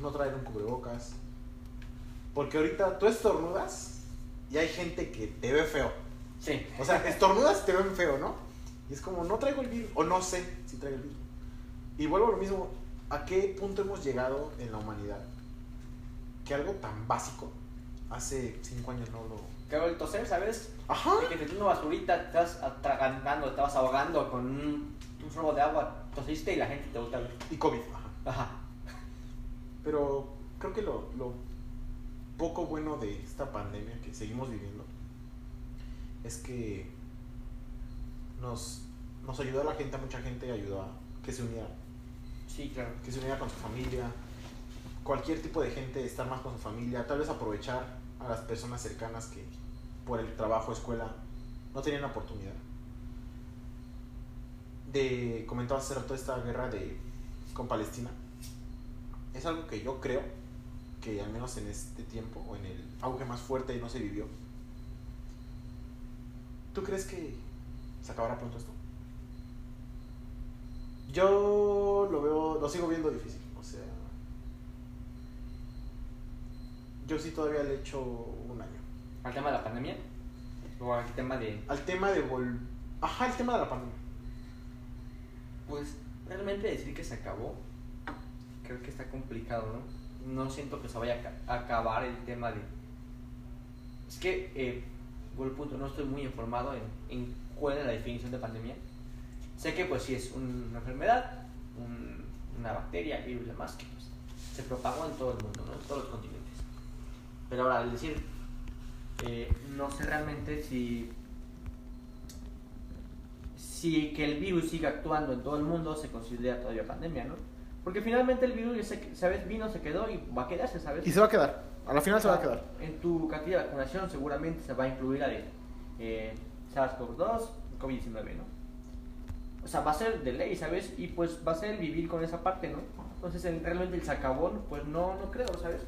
no traer un cubrebocas. Porque ahorita tú estornudas y hay gente que te ve feo. Sí. O sea, estornudas y te ven feo, ¿no? Y es como, no traigo el virus, o no sé si traigo el virus. Y vuelvo a lo mismo, ¿a qué punto hemos llegado en la humanidad? Que algo tan básico, hace cinco años no lo... Cago el toser, ¿sabes? Ajá. De que te una basurita, te estás atragantando, te estabas ahogando con un, un sorbo de agua, tosiste y la gente te voltea a ver. Y COVID, ajá. Ajá. Pero creo que lo, lo poco bueno de esta pandemia que seguimos viviendo es que nos, nos ayudó a la gente, a mucha gente ayudó a que se uniera. Sí, claro. que se uniera con su familia, cualquier tipo de gente, estar más con su familia, tal vez aprovechar a las personas cercanas que por el trabajo, escuela, no tenían oportunidad. De, comentaba hace esta guerra de, con Palestina, es algo que yo creo que al menos en este tiempo, o en el auge más fuerte, no se vivió. ¿Tú crees que se acabará pronto esto? Yo lo veo, lo sigo viendo difícil. O sea, yo sí todavía le echo un año. Al tema de la pandemia, o al tema de. Al tema de vol... Ajá, el tema de la pandemia. Pues realmente decir que se acabó, creo que está complicado, ¿no? No siento que se vaya a ca- a acabar el tema de. Es que, eh, vuelvo al punto, no estoy muy informado en, en cuál es la definición de pandemia. Sé que, pues, sí es un- una enfermedad, un- una bacteria, virus y demás, que pues, se propagó en todo el mundo, ¿no? En todos los continentes. Pero ahora, al decir, eh, no sé realmente si si que el virus siga actuando en todo el mundo se considera todavía pandemia, ¿no? Porque finalmente el virus, ya se- ¿sabes? Vino, se quedó y va a quedarse, ¿sabes? se va a quedar. A la final En tu cantidad de vacunación seguramente se va a incluir la de eh, SARS-CoV-2, COVID-19, ¿no? O sea, va a ser de ley, ¿sabes? Y pues va a ser el vivir con esa parte, ¿no? Entonces, el- realmente el sacabón, pues no, no creo, ¿sabes?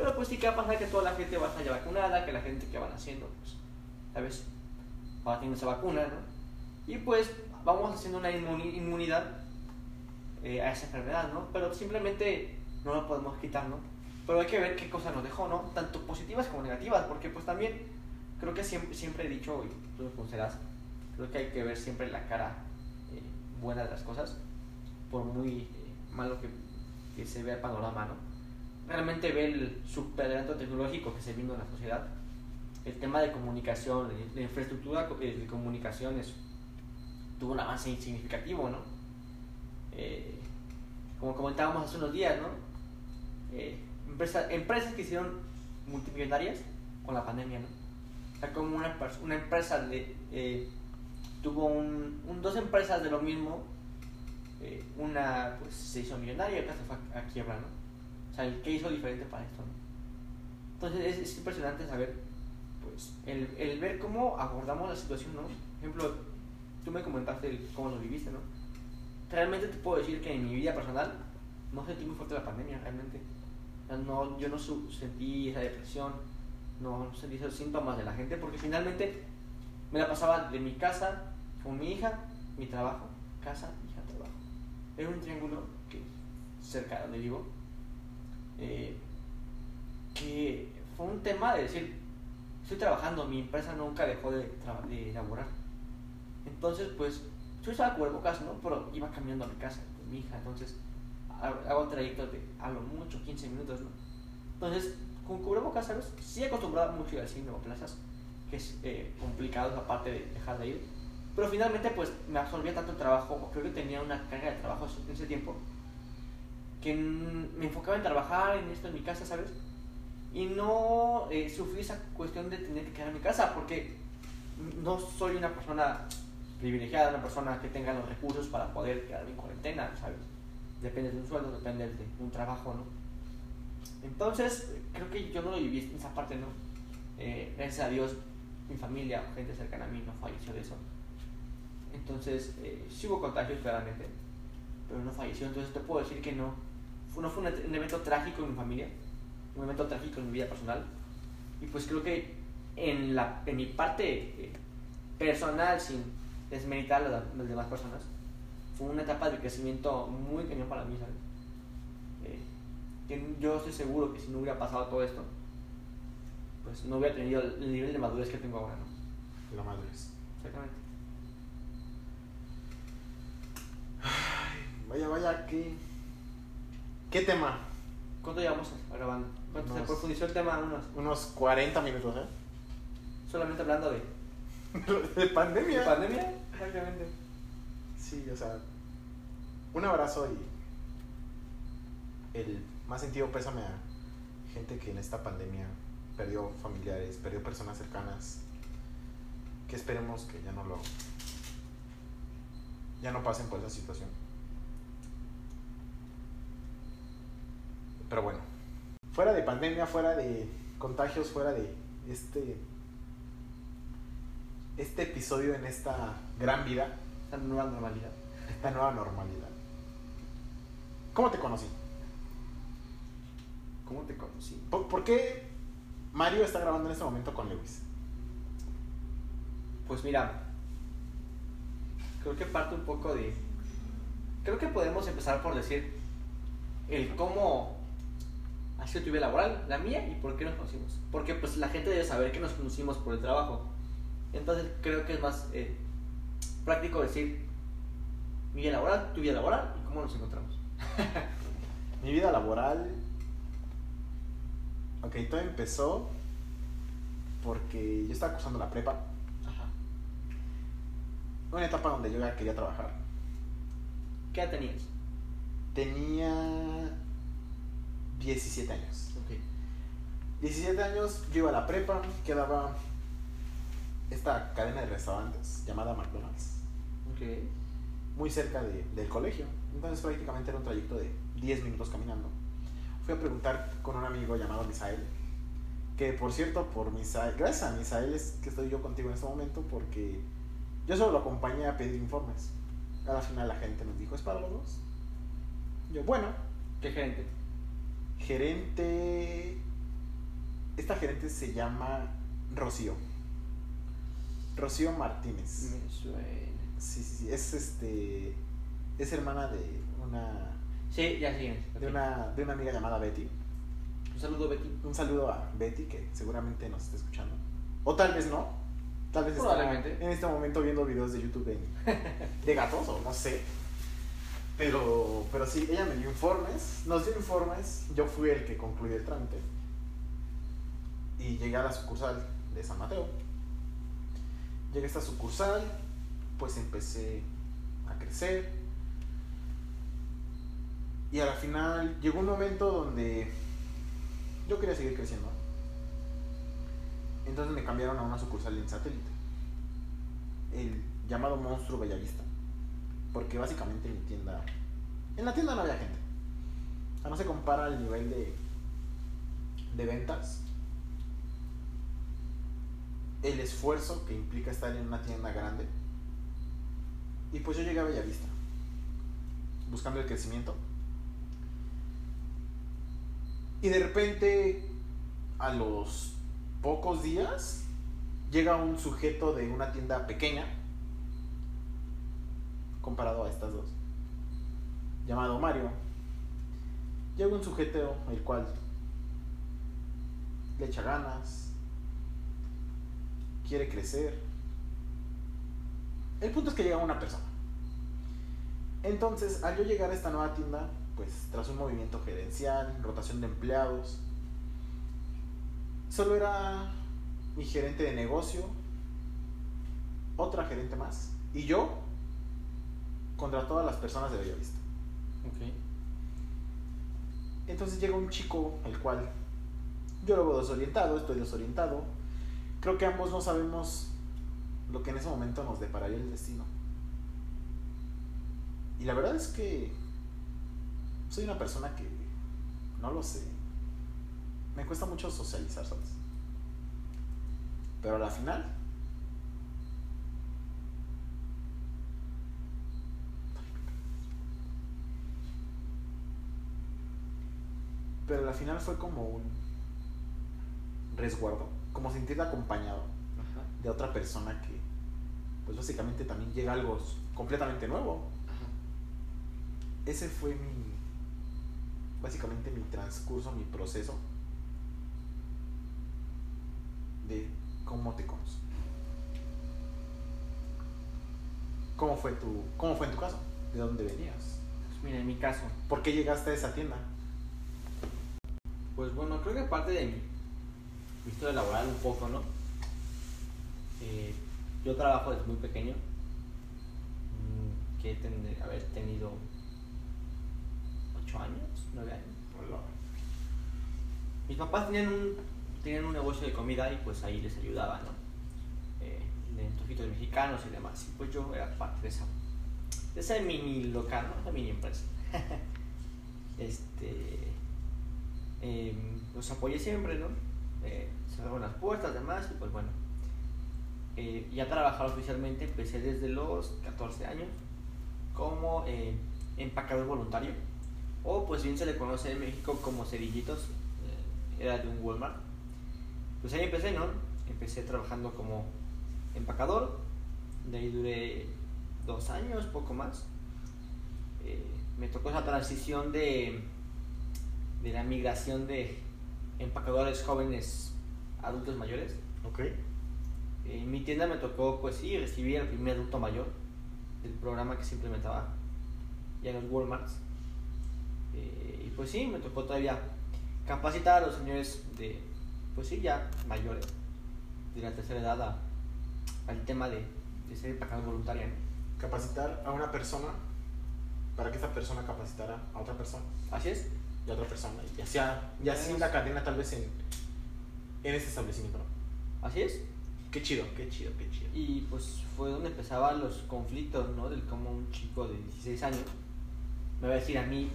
Pero pues sí que va a pasar que toda la gente va a estar ya vacunada, que la gente que van haciendo, pues, ¿sabes? Va teniendo esa vacuna, ¿no? Y pues vamos haciendo una inmuni- inmunidad eh, a esa enfermedad, ¿no? Pero simplemente no lo podemos quitar, ¿no? Pero hay que ver qué cosas nos dejó, ¿no? Tanto positivas como negativas, porque pues también creo que siempre, siempre he dicho, y tú lo conocerás, creo que hay que ver siempre la cara eh, buena de las cosas, por muy eh, malo que, que se vea el panorama, ¿no? Realmente ve el superadelanto tecnológico que se vino en la sociedad, el tema de comunicación, la infraestructura de comunicaciones tuvo un avance significativo, ¿no? Eh, como comentábamos hace unos días, ¿no? Eh, empresas que hicieron multimillonarias con la pandemia, ¿no? O como una, una empresa de, eh, tuvo un, dos empresas de lo mismo, una pues se hizo millonaria y otra se fue a, quiebra, ¿no? O sea, ¿qué hizo diferente para esto, no? Entonces es, es impresionante saber, pues, el, el, ver cómo abordamos la situación, ¿no? Por ejemplo, tú me comentaste cómo lo viviste, ¿no? Realmente te puedo decir que en mi vida personal no sentí muy fuerte la pandemia, realmente. no, yo no sentí esa depresión, no sentí esos síntomas de la gente, porque finalmente me la pasaba de mi casa con mi hija, mi trabajo, casa, hija, trabajo. Era un triángulo que cerca de donde vivo, eh, que fue un tema de decir, estoy trabajando, mi empresa nunca dejó de, de entonces, pues, yo usaba cubrebocas, ¿no? Pero iba cambiando a mi casa con mi hija, entonces hago trayectos de a lo mucho 15 minutos, ¿no? Entonces, con cubrebocas, ¿sabes? Sí he acostumbrado mucho ir al cine o plazas, que es eh, complicado aparte de dejar de ir. Pero finalmente, pues, me absorbía tanto trabajo, creo que tenía una carga de trabajo en ese tiempo, que me enfocaba en trabajar en esto en mi casa, ¿sabes? Y no eh, sufrí esa cuestión de tener que quedar en mi casa, porque no soy una persona privilegiada, una persona que tenga los recursos para poder quedar en cuarentena, ¿sabes? Depende de un sueldo, depende de un trabajo, ¿no? Entonces, creo que yo no lo viví en esa parte, ¿no? Eh, gracias a Dios, mi familia, gente cercana a mí no falleció de eso. Entonces, eh, sí hubo contagios claramente, pero no falleció. Entonces, te puedo decir que no. No fue un, evento trágico en mi familia, un evento trágico en mi vida personal. Y pues creo que en, la, en mi parte eh, personal, sin desmeritar a las, demás personas. Fue una etapa de crecimiento muy cañón para mí, ¿sabes? Eh, yo estoy seguro que si no hubiera pasado todo esto, pues no hubiera tenido el nivel de madurez que tengo ahora, ¿no? La madurez. Exactamente. vaya, vaya, ¿qué, qué tema? ¿Cuánto llevamos grabando? ¿Cuánto se profundizó el tema? Unos, unos 40 minutos, ¿eh? Solamente hablando de... de pandemia. ¿De pandemia? Exactamente. Sí, o sea, un abrazo y el más sentido pésame a gente que en esta pandemia perdió familiares, perdió personas cercanas, que esperemos que ya no lo ya no pasen por esa situación. Pero bueno, fuera de pandemia, fuera de contagios, fuera de este este episodio en esta gran vida. Esta nueva normalidad. Esta nueva normalidad. ¿Cómo te conocí? ¿Cómo te conocí? ¿Por, qué Mario está grabando en este momento con Lewis? Pues mira, creo que parte un poco de... Creo que podemos empezar por decir el cómo ha sido tu vida laboral, la mía, y por qué nos conocimos. Porque pues la gente debe saber que nos conocimos por el trabajo. Entonces creo que es más eh, práctico decir mi vida laboral, tu vida laboral y cómo nos encontramos. mi vida laboral. Ok, todo empezó porque yo estaba cursando la prepa. Ajá. Una etapa donde yo ya quería trabajar. ¿Qué edad tenías? Tenía 17 años. Ok. 17 años, yo iba a la prepa, quedaba esta cadena de restaurantes llamada McDonald's. Okay. Muy cerca de, del colegio. Entonces prácticamente era un trayecto de 10 minutos caminando. Fui a preguntar con un amigo llamado Misael, que por cierto, por Misael, gracias a Misael es que estoy yo contigo en este momento porque yo solo lo acompañé a pedir informes. A la final la gente nos dijo, ¿es para los dos? Yo, bueno. ¿Qué gerente? Gerente... Esta gerente se llama Rocío. Rocío Martínez. Me suena. Sí, sí, sí. Es este. Es hermana de una. Sí, ya sí. De, una, de una amiga llamada Betty. Un saludo, Betty. Un saludo a Betty, que seguramente nos está escuchando. O tal vez no. Tal vez está en este momento viendo videos de YouTube de gatos, o no sé. Pero, pero sí, ella me dio informes. Nos dio informes. Yo fui el que concluyó el trámite. Y llegué a la sucursal de San Mateo. Llegué a esta sucursal, pues empecé a crecer. Y a la final llegó un momento donde yo quería seguir creciendo. Entonces me cambiaron a una sucursal en satélite. El llamado Monstruo Bellavista. Porque básicamente mi tienda... En la tienda no había gente. O sea, no se compara el nivel de, de ventas. El esfuerzo que implica estar en una tienda grande. Y pues yo llegué a Bellavista. Buscando el crecimiento. Y de repente, a los pocos días, llega un sujeto de una tienda pequeña, comparado a estas dos, llamado Mario. Llega un sujeto el cual le echa ganas, quiere crecer. El punto es que llega una persona. Entonces, al yo llegar a esta nueva tienda, pues tras un movimiento gerencial, rotación de empleados, solo era mi gerente de negocio, otra gerente más, y yo contra todas las personas de Bellavista. Ok. Entonces llega un chico, el cual yo lo veo desorientado, estoy desorientado. Creo que ambos no sabemos lo que en ese momento nos depararía el destino. Y la verdad es que soy una persona que no lo sé. Me cuesta mucho socializar, ¿sabes? Pero a la final Pero la final fue como un resguardo, como sentirte acompañado Ajá. de otra persona que, pues básicamente también llega algo completamente nuevo. Ajá. Ese fue mi, básicamente mi transcurso, mi proceso de cómo te conozco. ¿Cómo fue tu, cómo fue en tu caso? ¿De dónde venías? Pues mira, en mi caso, ¿Por qué llegaste a esa tienda? Pues bueno, creo que parte de mi, historia laboral un poco, ¿no? Eh, yo trabajo desde muy pequeño, mm, que tendré haber tenido 8 años, 9 años. Mis papás tenían un, tenían un negocio de comida y pues ahí les ayudaba, ¿no? Eh, de antojitos mexicanos y demás. Y pues yo era parte de esa, de ese mini local, ¿no? Esa mini empresa. este. Eh, los apoyé siempre, ¿no? Eh, cerraron las puertas, demás, y pues bueno. Eh, ya trabajar oficialmente empecé desde los 14 años como eh, empacador voluntario. O pues bien se le conoce en México como cerillitos eh, era de un Walmart. Pues ahí empecé no empecé trabajando como empacador. De ahí duré dos años poco más. Me tocó esa transición de de la migración de empacadores jóvenes a adultos mayores Ok. en mi tienda me tocó, pues sí, recibir al primer adulto mayor del programa que se implementaba ya en los Walmarts. Eh, y pues sí, me tocó todavía capacitar a los señores de, pues sí, ya mayores, de la tercera edad a- al tema de, de ser empacador voluntario. Capacitar a una persona para que esa persona capacitara a otra persona Así es. Y a otra persona. Y así, y así la cadena tal vez en, en ese establecimiento. Así es. Qué chido, qué chido, qué chido. Y pues fue donde empezaban los conflictos, ¿no? Del cómo un chico de 16 años me va a decir a mí,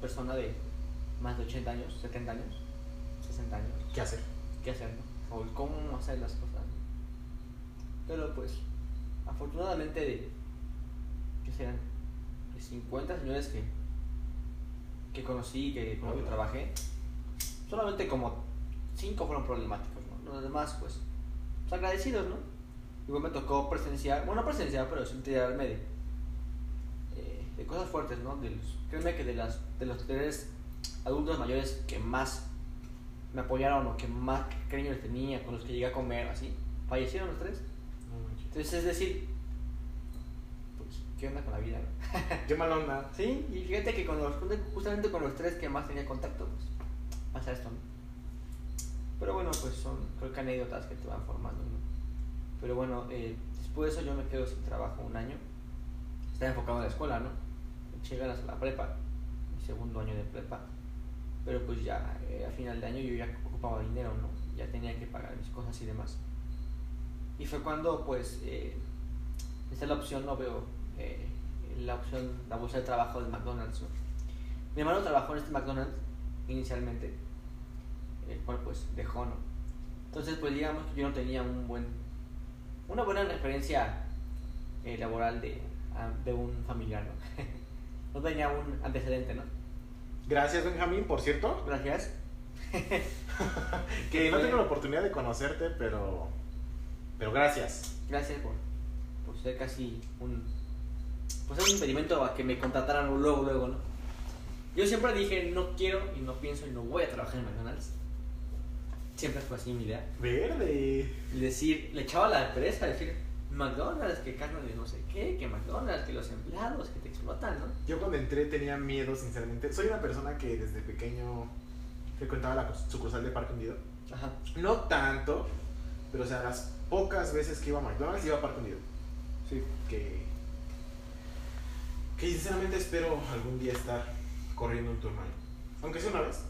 persona de más de 80 años, 70 años, 60 años, ¿Qué hacer? qué hacer, ¿no? O el cómo hacer las cosas. Pero pues, afortunadamente de, ¿qué serán? De 50 señores que, que conocí, que con los que trabajé, solamente como 5 fueron problemáticos, ¿no? Los demás, pues, pues, agradecidos, ¿no? Igual me tocó presenciar, bueno, no presenciar, pero sí enterarme de, eh, de cosas fuertes, ¿no? De los, créeme que de, las, de los tres adultos mayores que más me apoyaron o que más cariño les tenía, con los que llegué a comer, así, fallecieron los tres. Entonces, es decir, ¿qué onda con la vida? Qué mala onda. Sí, y fíjate que con los, justamente con los tres que más tenía contacto, pues, pasa esto, ¿no? Pero bueno, pues son creo que anécdotas que te van formando, ¿no? Pero bueno, eh, después de eso yo me quedo sin trabajo un año. Estaba enfocado en la escuela, ¿no? Eché ganas a la prepa, mi segundo año de prepa. Pero pues ya eh, a final de año yo ya ocupaba dinero, ¿no? Ya tenía que pagar mis cosas y demás. Y fue cuando pues eh, esta es la opción, no veo eh, la opción, la bolsa de trabajo de McDonald's, ¿no? Mi hermano trabajó en este McDonald's inicialmente, el cual pues dejó, ¿no? Entonces pues digamos que yo no tenía un buen, una buena referencia eh, laboral de, a- de un familiar, ¿no? no tenía un antecedente, ¿no? Gracias, Benjamín, por cierto. Gracias. Que no tengo la oportunidad de conocerte, pero. Pero gracias. Gracias por, por ser casi un, pues un impedimento a que me contrataran luego, luego, ¿no? Yo siempre dije, no quiero y no pienso y no voy a trabajar en McDonald's. Siempre fue así mi idea. Verde. Y decir, le echaba la empresa, decir, McDonald's, que carne de no sé qué, que McDonald's, que los empleados, que te explotan, ¿no? Yo cuando entré tenía miedo, sinceramente. Soy una persona que desde pequeño frecuentaba la sucursal de Parque Hundido. Ajá. No tanto, pero o sea, las pocas veces que iba a McDonald's iba a Parque Hundido. Sí. Que. Que sinceramente espero algún día estar corriendo un turno ahí. Aunque sea una vez.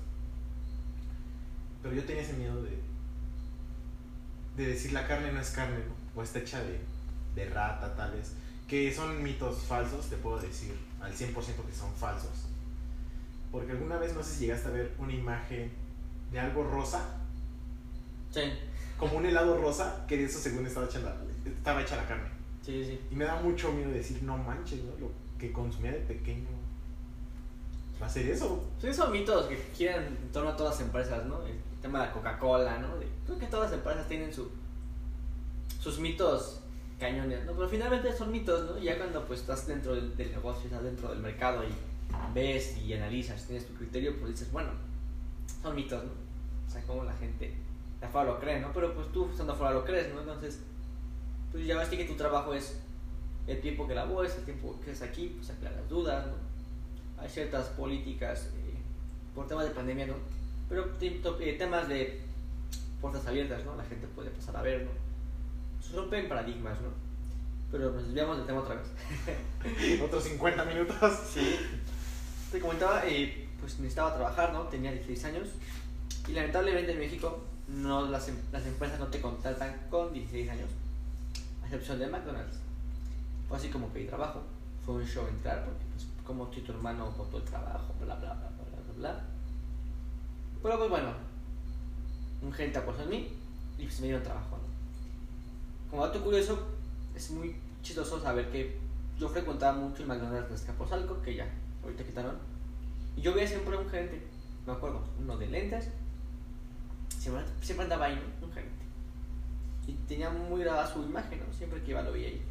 Pero yo tenía ese miedo de. De decir la carne no es carne, ¿no? O está hecha de, de rata, tal vez. Que son mitos falsos, te puedo decir al 100% que son falsos. Porque alguna vez no sé si llegaste a ver una imagen de algo rosa, Sí, como un helado rosa, que de eso según estaba hecha la, estaba hecha la carne. sí, sí. Y me da mucho miedo decir, no manches, ¿no? Lo que consumía de pequeño. Va a ser eso. Sí, son mitos que giran en torno a todas las empresas, ¿no? El tema de la Coca-Cola, ¿no? De- creo que todas las empresas tienen su, sus mitos cañones, ¿no? Pero finalmente son mitos, ¿no? Ya cuando pues estás dentro del, del negocio, estás dentro del mercado y ves y analizas, tienes tu criterio, pues dices, bueno, son mitos, ¿no? O sea, como la gente de afuera lo cree, ¿no? Pero pues tú estando afuera lo crees, ¿no? Entonces, pues ya ves que tu trabajo es el tiempo que labores, el tiempo que es aquí, pues aclaras dudas, ¿no? Hay ciertas políticas eh, por temas de pandemia, ¿no? Pero eh, temas de puertas abiertas, ¿no? La gente puede pasar a ver, ¿no? Se rompen paradigmas, ¿no? Pero nos desviamos del tema otra vez. Otros 50 minutos. Sí. Te comentaba, eh, pues necesitaba trabajar, ¿no? Tenía 16 años. Y lamentablemente en México no, las, em- las empresas no te contratan con 16 años. A excepción de McDonald's. Así como pedí trabajo. Fue un show entrar porque, pues, como si tu hermano votó el trabajo, bla, bla, bla, bla, bla, bla. Pero pues bueno, un gente apostó en mí y pues me dieron trabajo, ¿no? Como dato curioso, es muy chistoso saber que yo frecuentaba mucho el McDonald's de Escaposalco, que ya ahorita quitaron. Y yo veía siempre un gerente, me acuerdo, uno de lentes, siempre, siempre andaba ahí, ¿no? un gerente. Y tenía muy grabada su imagen, ¿no? Siempre que iba lo veía ahí.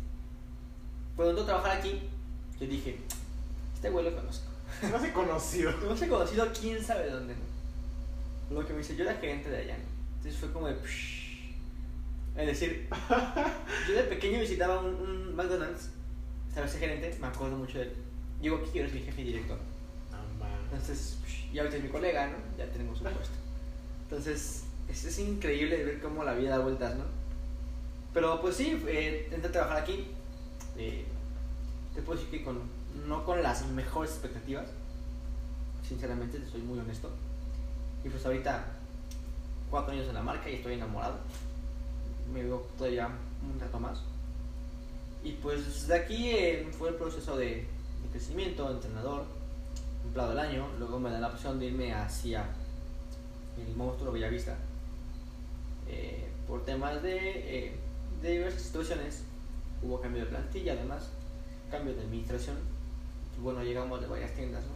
Cuando entró a trabajar aquí, yo dije, este güey lo conozco. No se conoció. No se conocido quién sabe dónde. Lo que me dice, yo era gerente de allá. Entonces fue como de... psh. Es decir, yo de pequeño visitaba un, un McDonald's, estaba ese gerente, me acuerdo mucho de él. Llego aquí eres mi jefe directo. No mames. Entonces, psh, ya ahorita es mi colega, ¿no? Ya tenemos un puesto. Entonces, es, es increíble ver cómo la vida da vueltas, ¿no? Pero pues sí, eh, entré a trabajar aquí. eh, te puedo decir que con, no con las mejores expectativas. Sinceramente, te soy muy honesto. Y pues ahorita, cuatro años en la marca y estoy enamorado. Me veo todavía un rato más. Y pues de aquí eh, fue el proceso de, crecimiento, entrenador, empleado del año. Luego me dan la opción de irme hacia el monstruo Bellavista. Eh, por temas de, eh, de diversas situaciones. Hubo cambio de plantilla, además, cambio de administración. Y bueno, llegamos de varias tiendas, ¿no?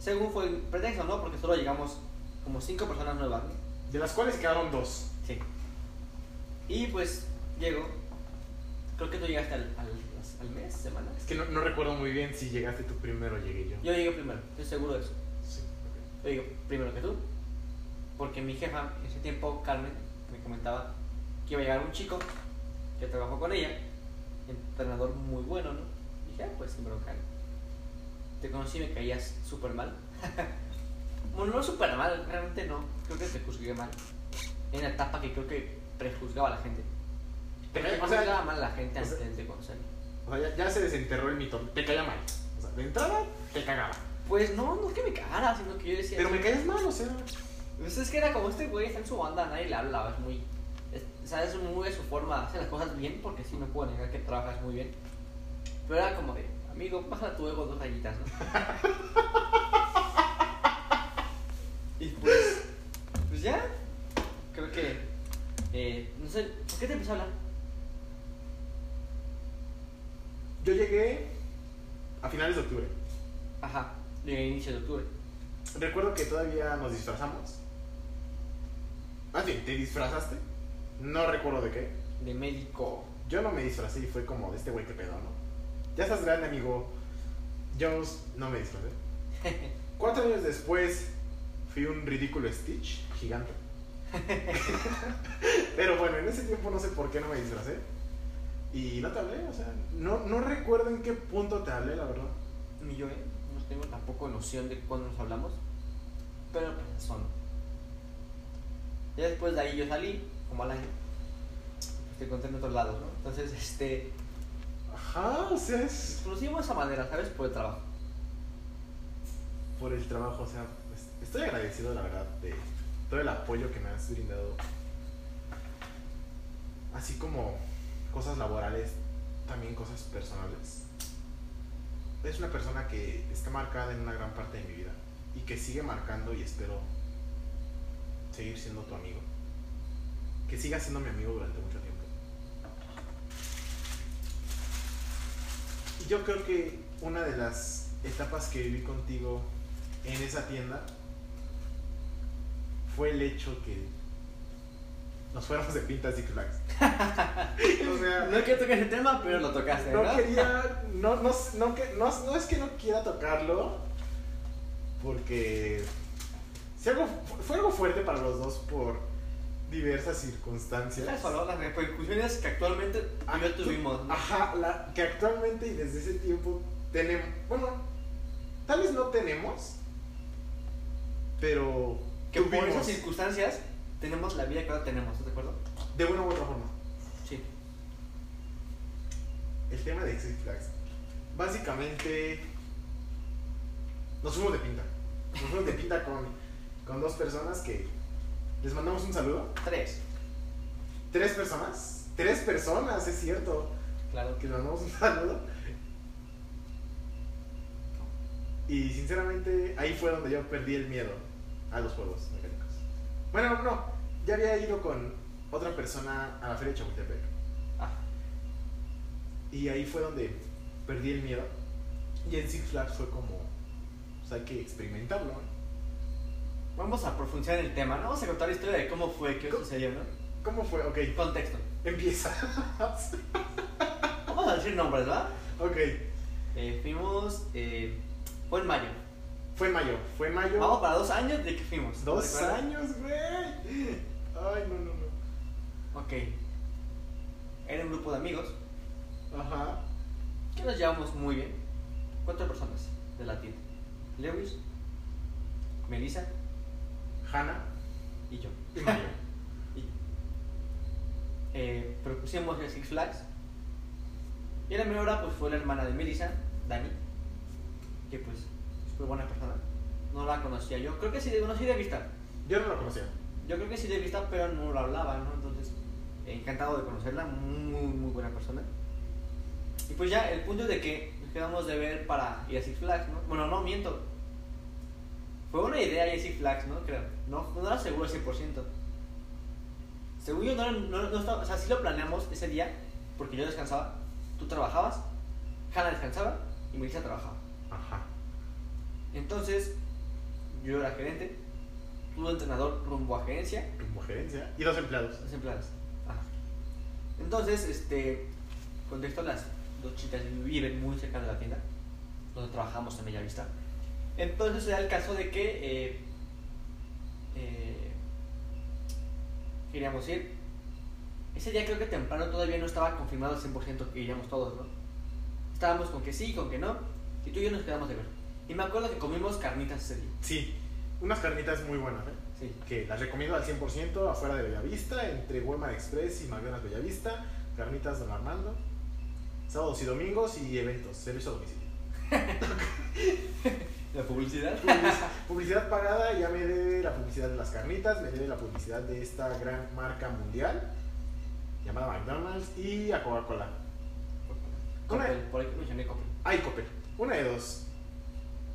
Según fue el pretexto, ¿no? Porque solo llegamos como cinco personas nuevas, ¿no? De las cuales quedaron dos. Sí. Y pues llego. Creo que tú llegaste al, al, al mes, semana. Es que no, no recuerdo muy bien si llegaste tú primero o llegué yo. Yo llegué primero, estoy seguro de eso. Sí. Yo llegué primero que tú. Porque mi jefa, en ese tiempo, Carmen, me comentaba que iba a llegar un chico que trabajó con ella, entrenador muy bueno, ¿no? Y dije, ah, pues sin bronca. ¿no? Te conocí y me caías súper mal. bueno, no súper mal, realmente no. Creo que te juzgué mal. en la etapa que creo que prejuzgaba a la gente. O sea, Prejuzgaba mal a la gente sea- antes de conocerlo. O sea, ya, ya se desenterró el mito. Te caía mal. O sea, de entrada, te cagaba. Pues no, no es que me cagara, sino que yo decía. Pero me caías mal, o sea. Pues es que era como este güey está en su banda, nadie le hablaba, es muy. Es, o sea, es muy de su forma, hace las cosas bien, porque sí, no puedo negar que trabajas muy bien. Pero era como de, amigo, baja tu ego dos rayitas, ¿no? y pues. Pues ya. Creo que. Eh, no sé, ¿por qué te empezó a hablar? Yo llegué a finales de octubre. Ajá, de inicio de octubre. Recuerdo que todavía nos disfrazamos. Más bien, ¿te disfrazaste? No recuerdo de qué. De médico. Yo no me disfracé y fue como de este güey que pedo, ¿no? Ya estás grande, amigo. Yo no me disfracé. Cuatro años después fui un ridículo Stitch gigante. Pero bueno, en ese tiempo no sé por qué no me disfracé. Y no te hablé, o sea, no, no recuerdo en qué punto te hablé, la verdad. Ni yo, ¿eh? No tengo tampoco noción de cuándo nos hablamos. Pero son. Ya después de ahí yo salí, como al año. Te encontré en otros lados, ¿no? Entonces, este. Ajá, o sea, es de esa manera, ¿sabes? Por el trabajo. por el trabajo, o sea, es- estoy agradecido, la verdad, de todo el apoyo que me has brindado. Así como cosas laborales, también cosas personales. Es una persona que está marcada en una gran parte de mi vida y que sigue marcando y espero seguir siendo tu amigo. Que siga siendo mi amigo durante mucho tiempo. Y yo creo que una de las etapas que viví contigo en esa tienda fue el hecho que nos fuéramos de pinta Six Flags. o sea, No quiero tocar ese tema, pero lo tocaste, no ¿verdad? quería, no, no, no, no, no es que no quiera tocarlo, porque sí algo, fue algo fuerte para los dos por diversas circunstancias. Eso, ¿no? Las repercusiones que actualmente y yo tuvimos. ¿no? Ajá, la, que actualmente y desde ese tiempo tenemos, bueno, tal vez no tenemos, pero Que por tuvimos, esas circunstancias tenemos la vida que ahora tenemos, ¿estás de acuerdo? de una u otra forma. Sí. El tema de Six Flags. Básicamente, nos fuimos de pinta. Nos fuimos de pinta con, con dos personas que les mandamos un saludo. Tres. Tres personas. Tres personas, es cierto. Claro. Que les mandamos un saludo. Y sinceramente, ahí fue donde yo perdí el miedo a los juegos mecánicos. Bueno, no, ya había ido con otra persona a la feria de Chapultepec. Ah, Y ahí fue donde perdí el miedo. Y en Six Flags fue como, pues hay que experimentarlo. ¿no? Vamos a profundizar en el tema, ¿no? Vamos a contar la historia de cómo fue, qué ¿Cómo? sucedió, ¿no? ¿Cómo fue? Ok, Contexto. empieza. Vamos a decir nombres, ¿verdad? ok, Eh, fuimos. Eh, fue en mayo. fue en mayo. Fue en mayo. Vamos para dos años de que fuimos. Dos años, güey. Ay, no, no, no. Ok. Era un grupo de amigos Ajá. que nos llevamos muy bien. Cuatro personas de la tienda: Lewis, Melissa Hannah y yo. y. Y, eh, propusimos el Six Flags. Y la hora pues fue la hermana de Melissa, Dani, que pues fue buena persona. No la conocía yo, creo que sí, de- bueno, sí de vista. Yo no lo conocía. Yo creo que sí de vista, pero no lo hablaba, ¿no? Entonces, eh, encantado de conocerla, muy, muy buena persona. Y pues ya, el punto de que nos quedamos de ver para ir a Six Flags, ¿no? Bueno, no, miento. Fue una idea ir a Six Flags, ¿no? Creo. No, no era seguro al 100%. Según yo, no, no, no estaba, o sea, sí lo planeamos ese día, porque yo descansaba, tú trabajabas, Hannah descansaba y Melissa trabajaba. Ajá. Entonces, yo era gerente, tú entrenador rumbo a gerencia, Como gerencia. Y dos empleados. los empleados. Ajá. Entonces, este, contexto, las dos chicas viven muy cerca de la tienda, donde trabajamos en Bellavista. Entonces, se da el caso de que eh, eh, queríamos ir. Ese día creo que temprano todavía no estaba confirmado al 100% que iríamos todos, ¿no? Estábamos con que sí, con que no, y tú y yo nos quedamos de ver. Y me acuerdo que comimos carnitas ese día. Sí. Unas carnitas muy buenas, ¿eh? Sí. que las recomiendo al 100% afuera de Bellavista, entre Walmart Express y McDonald's Bellavista, Carnitas Don Armando, sábados y domingos y eventos, servicio a domicilio. La publicidad. Public- publicidad pagada, ya me debe la publicidad de las carnitas, me debe la publicidad de esta gran marca mundial llamada McDonald's y a Coca-Cola. Coppel, por ahí mencioné Coppel. Ay, Coppel. Una de dos.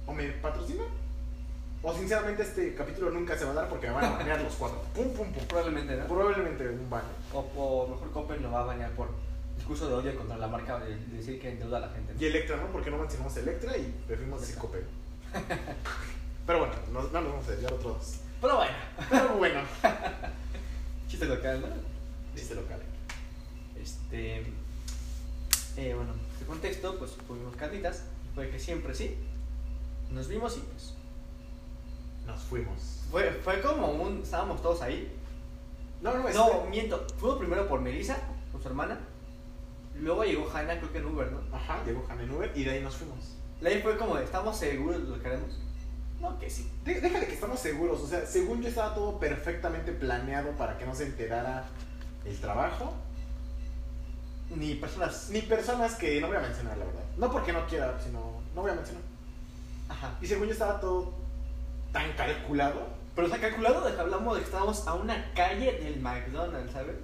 O me patrocina, o sinceramente este capítulo nunca se va a dar porque me van a banear los cuatro. Pum, pum, pum. Probablemente, ¿no? Probablemente un baño. O, o mejor Coppel lo va a bañar por discurso de odio contra la marca de, de decir que endeuda a la gente. Y Electra, ¿no? Porque no mencionamos Electra y preferimos decir Coppel. Pero bueno, no, no nos vamos a desviar otros. Pero bueno, Pero bueno, chiste local, ¿no? dice local. Este. Eh, bueno, de contexto, pues tuvimos carnitas. Fue que siempre sí. Nos vimos y pues. Nos fuimos. Fue, fue como un. Estábamos todos ahí. No, no, No, este- miento. Fuimos primero por Melissa, con su hermana. Luego llegó Hanna, creo que en Uber, ¿no? Ajá, llegó Han en Uber y de ahí nos fuimos. Ahí fue como, ¿estamos seguros de lo que haremos? No, que sí. De- déjale que estamos seguros. O sea, según yo estaba todo perfectamente planeado para que no se enterara el trabajo. Ni personas. Ni personas que no voy a mencionar, la verdad. No porque no quiera, sino no voy a mencionar. Ajá. Y según yo estaba todo tan calculado. Pero ha calculado de que hablamos de que estábamos a una calle del McDonald's, ¿sabes?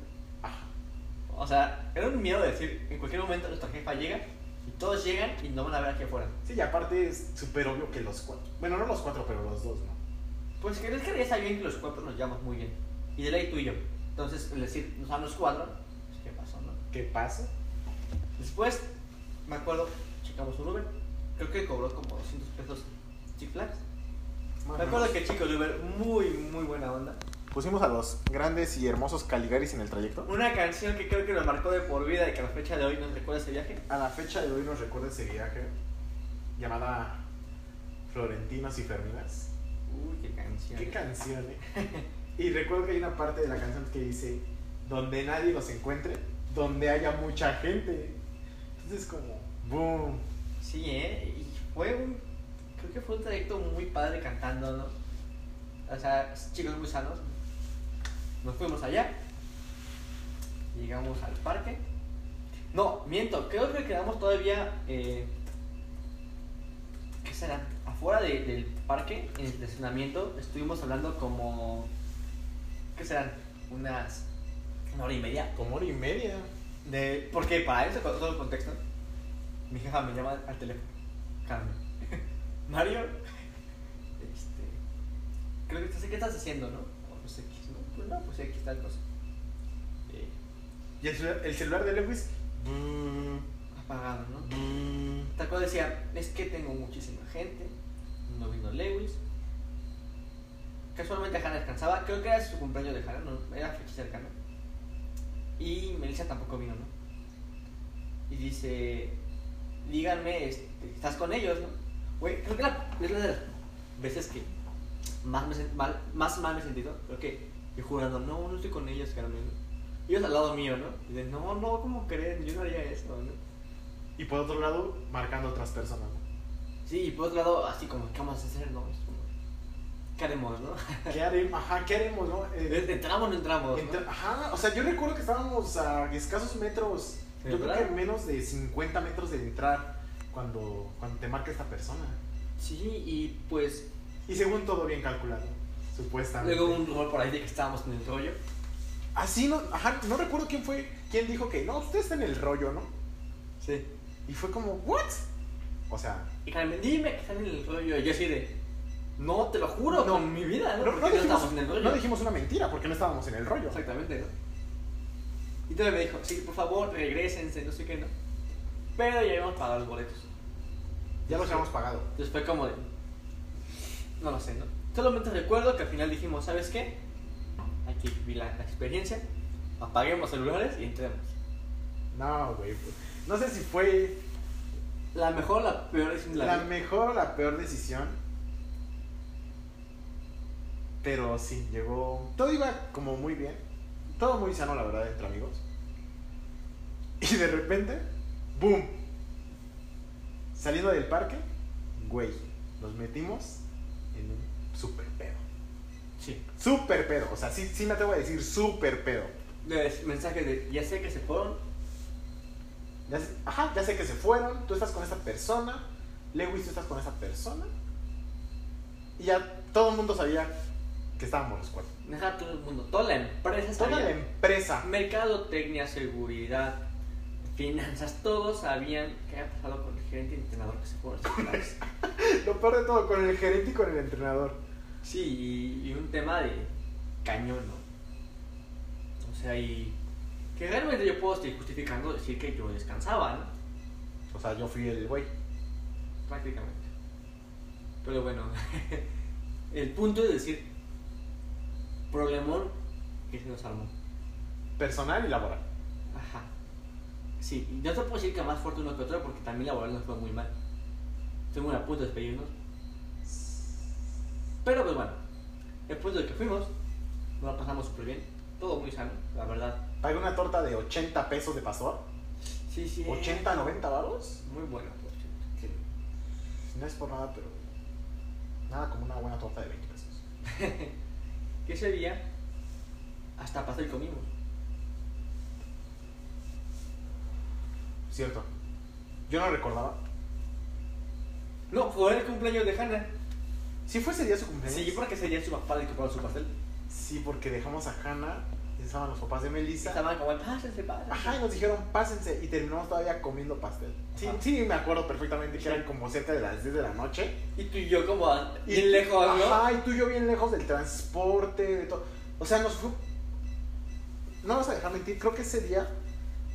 Ajá. O sea, era un miedo de decir, en cualquier momento nuestra jefa llega y todos llegan y no van a ver aquí afuera. Sí, y aparte es súper obvio que los cuatro. Bueno, no los cuatro, pero los dos, ¿no? Pues que es que ya está bien que los cuatro nos llevamos muy bien. Y de ley tú y yo. Entonces, el decir, nos dan los cuatro, pues qué pasó, ¿no? ¿Qué pasa? Después, me acuerdo, checamos un Uber. Creo que cobró como 200 pesos Six Flags. Me acuerdo que el chico de Uber, muy, muy buena onda. Pusimos a los grandes y hermosos Caligaris en el trayecto. Una canción que creo que nos marcó de por vida y que a la fecha de hoy nos recuerda ese viaje. A la fecha de hoy nos recuerda ese viaje llamada Florentinos y Ferminas. Uy, qué canción. Qué canción, eh. Y recuerdo que hay una parte de la canción que dice, donde nadie los encuentre, donde haya mucha gente. Entonces como, boom. Sí, ¿eh? Y fue un. Creo que fue un trayecto muy padre cantando, ¿no? O sea, chicos muy sanos. Nos fuimos allá. Llegamos al parque. No, miento, creo que quedamos todavía. Eh, ¿Qué será? Afuera de- del parque, en el estacionamiento, estuvimos hablando como. ¿Qué serán? Unas. Una hora y media. Como hora y media. De, porque para eso, todo el contexto, mi jefa me llama al teléfono. Carmen. Mario, este, creo que estás, ¿qué estás haciendo, no? No. Pues aquí está el cosa. Eh, Y el celular, el celular de Lewis, boom, apagado, ¿no? Tal cual decía, es que tengo muchísima gente, no vino Lewis. Casualmente Hannah descansaba, creo que era su cumpleaños de Hannah, no, era fecha cercana. Y Melissa tampoco vino, ¿no? Y dice, díganme, este, ¿estás con ellos, no? Güey, creo que la, es la de las veces que más, me mal, más mal me he sentido. Creo que yo jurando, no, no estoy con ellos, Carmen. Ellos al lado mío, ¿no? Y dicen, no, no, ¿cómo creen? Yo no haría eso, ¿no? Y por otro lado, marcando otras personas. ¿no? Sí, y por otro lado, así como, ¿qué vamos a hacer? No, es como, ¿qué haremos, no? ¿Qué haremos? Ajá, ¿qué haremos, no? Eh, ¿Entramos o no entramos? Entra- ¿no? Ajá, o sea, yo recuerdo que estábamos a escasos metros, ¿De yo creo que menos de 50 metros de entrar cuando, cuando te marca esta persona. Sí, y pues Y según todo bien calculado, supuestamente. luego un rumor por ahí de que estábamos en el rollo. Así, no, ajá, no recuerdo quién fue, quién dijo que, no, usted está en el rollo, ¿no? Sí. Y fue como, ¿what? O sea, Y Carmen, dime que están en el rollo. Y yo así de, no, te lo juro, No. con mi vida, ¿no? no, no dijimos, en el rollo. no dijimos una mentira porque no estábamos en el rollo. Exactamente, ¿no? Y todavía me dijo, sí, por favor, regresense, no sé qué, ¿no? Pero ya habíamos pagado los boletos. Ya los habíamos pagado. Entonces fue como de, no lo sé, ¿no? Solamente recuerdo que al final dijimos, ¿sabes qué? Hay que vivir la, la experiencia, apaguemos celulares y entremos. No, güey. No sé si fue La mejor, la peor decisión de la, la vida. mejor o la peor decisión. Pero sí, llegó. Todo iba como muy bien. Todo muy sano, la verdad, entre amigos. Y de repente, ¡boom! Saliendo del parque, güey, nos metimos en un super pedo. Sí. Súper pedo. O sea, sí, sí me atrevo a decir súper pedo. De mensajes de, ya sé que se fueron. Ya sé, ajá, ya sé que se fueron. Tú estás con esa persona. Lewis, tú estás con esa persona. Y ya todo el mundo sabía que estábamos los cuatro. Deja todo el mundo, toda la empresa Toda sabía. la empresa. Mercadotecnia, seguridad, finanzas, todos sabían qué había pasado con el gerente y el entrenador que se fueron. Lo peor de todo, con el gerente y con el entrenador. Sí, y, y un tema de cañón, ¿no? O sea, y que realmente yo puedo estar justificando decir que yo descansaba, ¿no? O sea, yo fui el güey. Prácticamente. Pero bueno, el punto es decir, problemón que se nos armó. Personal y laboral. Ajá. Sí, y no te puedo decir que más fuerte uno que otro porque también laboral nos fue muy mal. Estuvimos a punto de despedirnos. Pero pues bueno, el punto de que fuimos, nos la pasamos súper bien. Todo muy sano, la verdad. Pagué una torta de 80 pesos de pastor. Sí, sí. 80, 90 varos. Muy buena, por. Sí. No es por nada, pero. Nada como una buena torta de 20 pesos. Que ese día, hasta pastel comimos. Cierto. Yo no recordaba. No, fue el cumpleaños de Hannah. ¿Sí fue ese día su cumpleaños? Sí, porque ese día su papá le compró su pastel. Sí, porque dejamos a Hannah. y Estaban los papás de Melissa. Estaban como, pásense, pásense. Ajá, y nos dijeron, pásense. Y terminamos todavía comiendo pastel. Sí, Ajá. sí, me acuerdo perfectamente que Sí. eran como cerca de las 10 de la noche. Y tú y yo como Y- bien lejos, ¿no? Ajá, y tú y yo bien lejos del transporte, de todo. O sea, nos fue. No vamos a dejar mentir, creo que ese día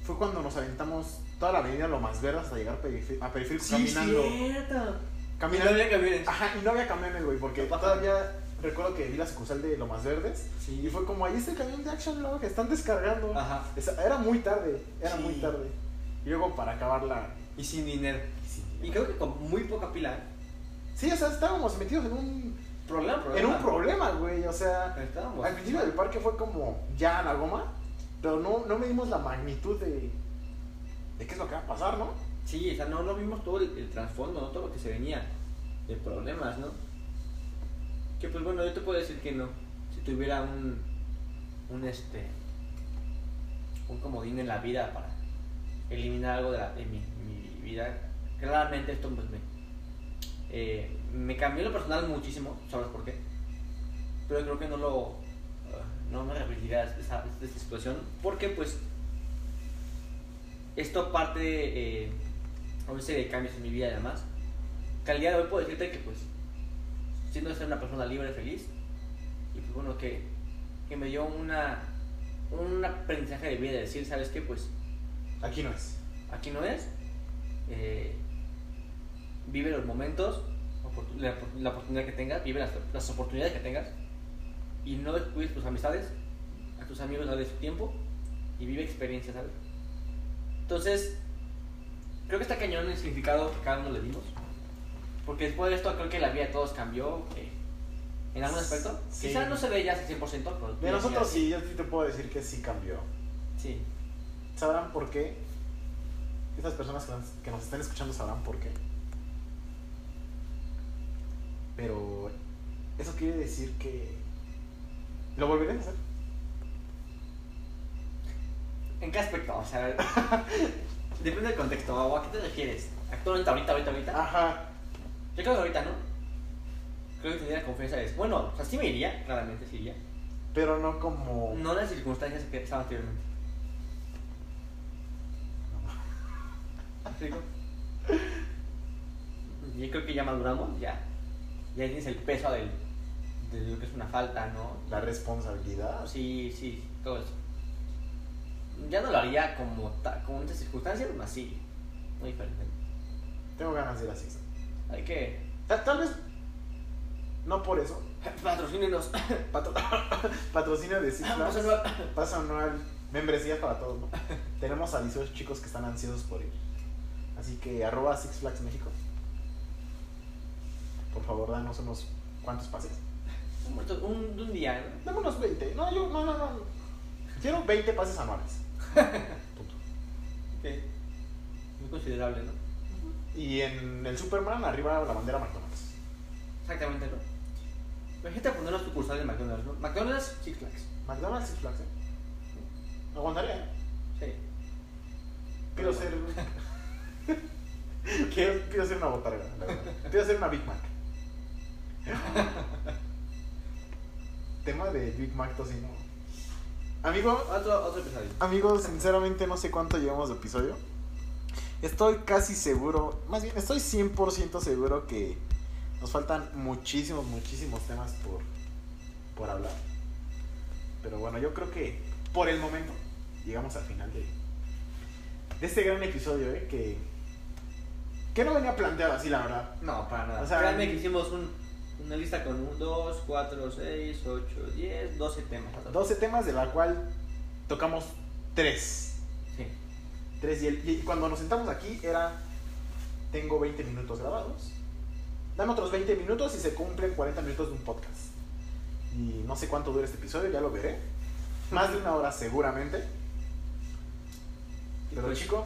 fue cuando nos aventamos toda la avenida Lomas Verdes hasta llegar a Periférico, a Periférico Sí, caminando. cierto. Caminando. Y no había camiones. Ajá, y no había camiones, güey, porque todavía recuerdo que vi la sucursal de Lomas Verdes Sí. y fue como, ahí está el camión de Action Love que están descargando. Ajá. Era muy tarde, era Sí. muy tarde. Y luego para acabarla. Y sin dinero. Sí, Y creo que con muy poca pila. sí, o sea, estábamos metidos en un, Problema, en problema. un problema, güey. O sea, Estábamos. al principio del parque fue como ya la goma, pero no, no medimos la magnitud de, de qué es lo que va a pasar, ¿no? Sí, o sea, no, no vimos todo el, trasfondo, ¿no? todo lo que se venía de problemas, ¿no? Que pues bueno, yo te puedo decir que no. Si tuviera un, un este, un comodín en la vida para eliminar algo de, de mi, vida, claramente esto pues me, eh, me cambió lo personal muchísimo, ¿sabes por qué? Pero creo que no lo, ah, no me repetiría esa, esa situación, porque pues esto parte de eh, una serie de cambios en mi vida y demás. Que al día de hoy puedo decirte que pues siendo ser una persona libre, feliz, y pues bueno, que, que me dio una, un aprendizaje de vida, de decir, ¿sabes qué? Pues Aquí no es. aquí no es, eh, vive los momentos, la, la oportunidad que tengas, vive las, las oportunidades que tengas, y no descuides tus amistades, a tus amigos dale su tiempo, y vive experiencias, ¿sabes? Entonces, creo que está cañón el significado que cada uno le dimos. Porque después de esto creo que la vida de todos cambió eh, en algún aspecto. Sí. Quizás no se ve ya al 100%, pero... De nosotros sí, yo sí te puedo decir que sí cambió. Sí. ¿Sabrán por qué? Estas personas que nos, que nos están escuchando sabrán por qué. Pero eso quiere decir que lo volveré a hacer. ¿En qué aspecto? O sea, depende del contexto. ¿O a qué te refieres? ¿Actualmente, ahorita, ahorita, ahorita? Ajá. Yo creo que ahorita no. Creo que tendría confianza de... Bueno, o sea, sí me iría, claramente sí iría. Pero no como. No las circunstancias que estaban anteriormente. ¿Me explico? Yo creo que ya maduramos, ya. Ya tienes el peso del, de lo que es una falta, ¿no? La responsabilidad. Sí, sí, todo eso. Ya no lo haría como, ta- como en estas circunstancias, más así. Muy diferente. Tengo ganas de ir a Six. Hay que. Tal, tal vez. No por eso. Patrocínenos. Patro- patrocinio de Six Vamos Flags. a ver. Pasa anual. Membresías para todos, ¿no? Tenemos a 18 chicos que están ansiosos por ir. Así que arroba Six Flags México. Por favor, danos unos cuantos pases. Un, un, un día, ¿no? Dame unos 20. No, yo, no, no, no. Quiero 20 pases anuales. Punto. Ok. Muy considerable, ¿no? Y en el Superman, arriba la bandera McDonald's. Exactamente, ¿no? Imagínate poner una sucursal de McDonald's, ¿no? McDonald's, Six Flags. McDonald's Six Flags, ¿eh? Aguantaría, ¿eh? Sí. Quiero ser. quiero, quiero ser una botarga, la verdad. Quiero ser una Big Mac. Tema de Big Mac tocino. Amigo, Otro, otro episodio. amigos, sinceramente no sé cuánto llevamos de episodio. Estoy casi seguro, más bien estoy 100% seguro que nos faltan muchísimos, muchísimos temas por, por hablar. Pero bueno, yo creo que por el momento llegamos al final de, de este gran episodio, ¿eh? Que, que no venía planteado así, la verdad. No, para nada. O sea, Créanme que hicimos un, una lista con 1, 2, 4, 6, 8, 10, 12 temas. 12 temas de la cual tocamos 3. Sí. 3 y, el- y cuando nos sentamos aquí era, tengo 20 minutos grabados. Dame otros 20 minutos y se cumplen 40 minutos de un podcast. Y no sé cuánto dura este episodio, ya lo veré. Más de una hora seguramente. Pero pues, chico,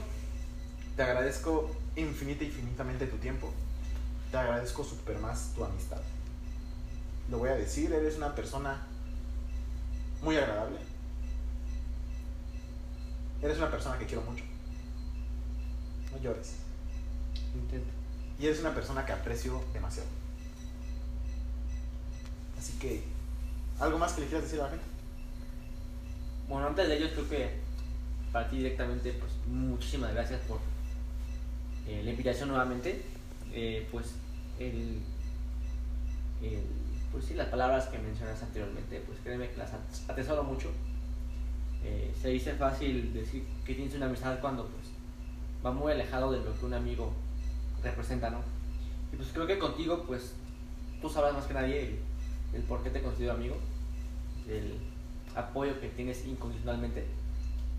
te agradezco infinita, infinitamente tu tiempo. Te agradezco super más tu amistad. Lo voy a decir, eres una persona muy agradable. Eres una persona que quiero mucho. No llores. Intento. Y eres una persona que aprecio demasiado. Así que, ¿algo más que le quieras decir a la gente? Bueno, antes de ello, creo que para ti directamente, pues muchísimas gracias por eh, la invitación nuevamente. Eh, pues, el, el- pues sí, las palabras que mencionas anteriormente, pues créeme que las at- atesoro mucho. Eh, se dice fácil decir que tienes una amistad cuando pues va muy alejado de lo que un amigo representa, ¿no? Y pues creo que contigo, pues tú sabrás más que nadie el, el por qué te considero amigo, el apoyo que tienes incondicionalmente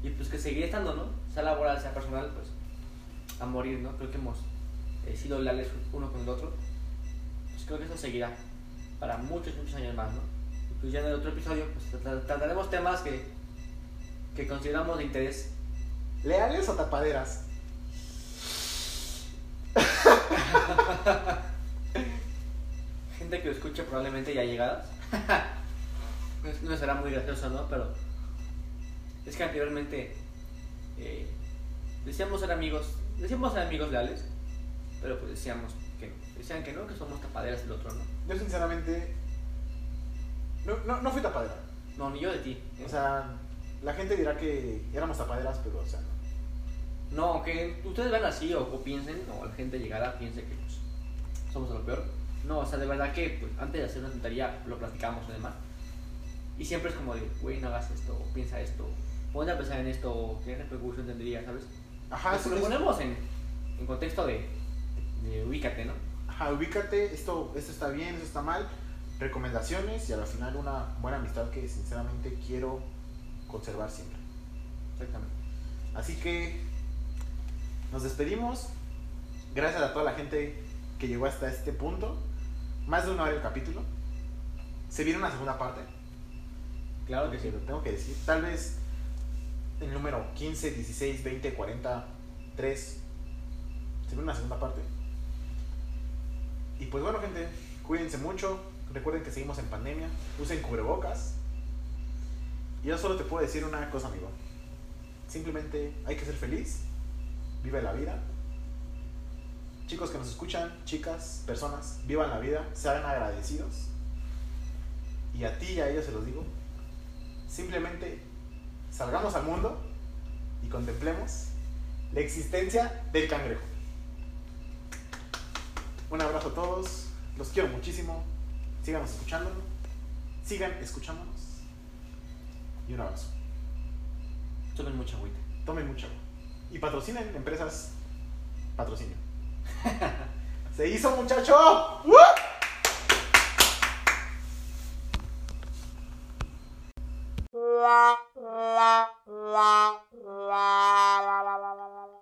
y pues que seguiré estando, ¿no? Sea laboral, sea personal, pues a morir, ¿no? Creo que hemos eh, sido leales uno con el otro. Pues creo que eso seguirá para muchos, muchos años más, ¿no? Pues ya en el otro episodio, pues tra- trataremos temas que, que consideramos de interés. ¿Leales o tapaderas? Gente que lo escuche probablemente ya llegadas. No será muy gracioso, ¿no? Pero es que anteriormente eh, decíamos ser amigos, decíamos ser amigos leales, pero pues decíamos que. Decían que no, que somos tapaderas del otro, ¿no? Yo sinceramente no, no, no fui tapadera. No, ni yo de ti. ¿eh? O sea, la gente dirá que éramos tapaderas, pero o sea, no. No, que ustedes vean así o, o piensen, o la gente llegará, piense que pues, somos lo peor. No, o sea, de verdad que pues, antes de hacer una tontería lo platicamos y demás. Y siempre es como de, güey, no hagas esto, o piensa esto, ponte a pensar en esto, qué repercusión tendría, ¿sabes? Ajá, Pues, eso lo ponemos en, en contexto de, de ubícate, ¿no? Ajá, ubícate, esto, esto está bien, esto está mal, recomendaciones y al final una buena amistad que sinceramente quiero conservar siempre. Exactamente. Así que nos despedimos. Gracias a toda la gente que llegó hasta este punto. Más de una hora el capítulo. Se viene una segunda parte. Claro que que sí. lo tengo que decir. Tal vez el número 15, 16, 20, 40, 3. Se viene una segunda parte. Y pues bueno, gente, cuídense mucho. Recuerden que seguimos en pandemia. Usen cubrebocas. Y yo solo te puedo decir una cosa, amigo. Simplemente hay que ser feliz. Vive la vida. Chicos que nos escuchan, chicas, personas, vivan la vida, sean agradecidos. Y a ti y a ellos se los digo, simplemente salgamos al mundo y contemplemos la existencia del cangrejo. Un abrazo a todos, los quiero muchísimo, síganos escuchándonos, sigan escuchándonos y un abrazo. Tomen mucha agüita. Tomen mucho agua. y patrocinen empresas patrocinio. Se hizo muchacho. ¡Woo! la la la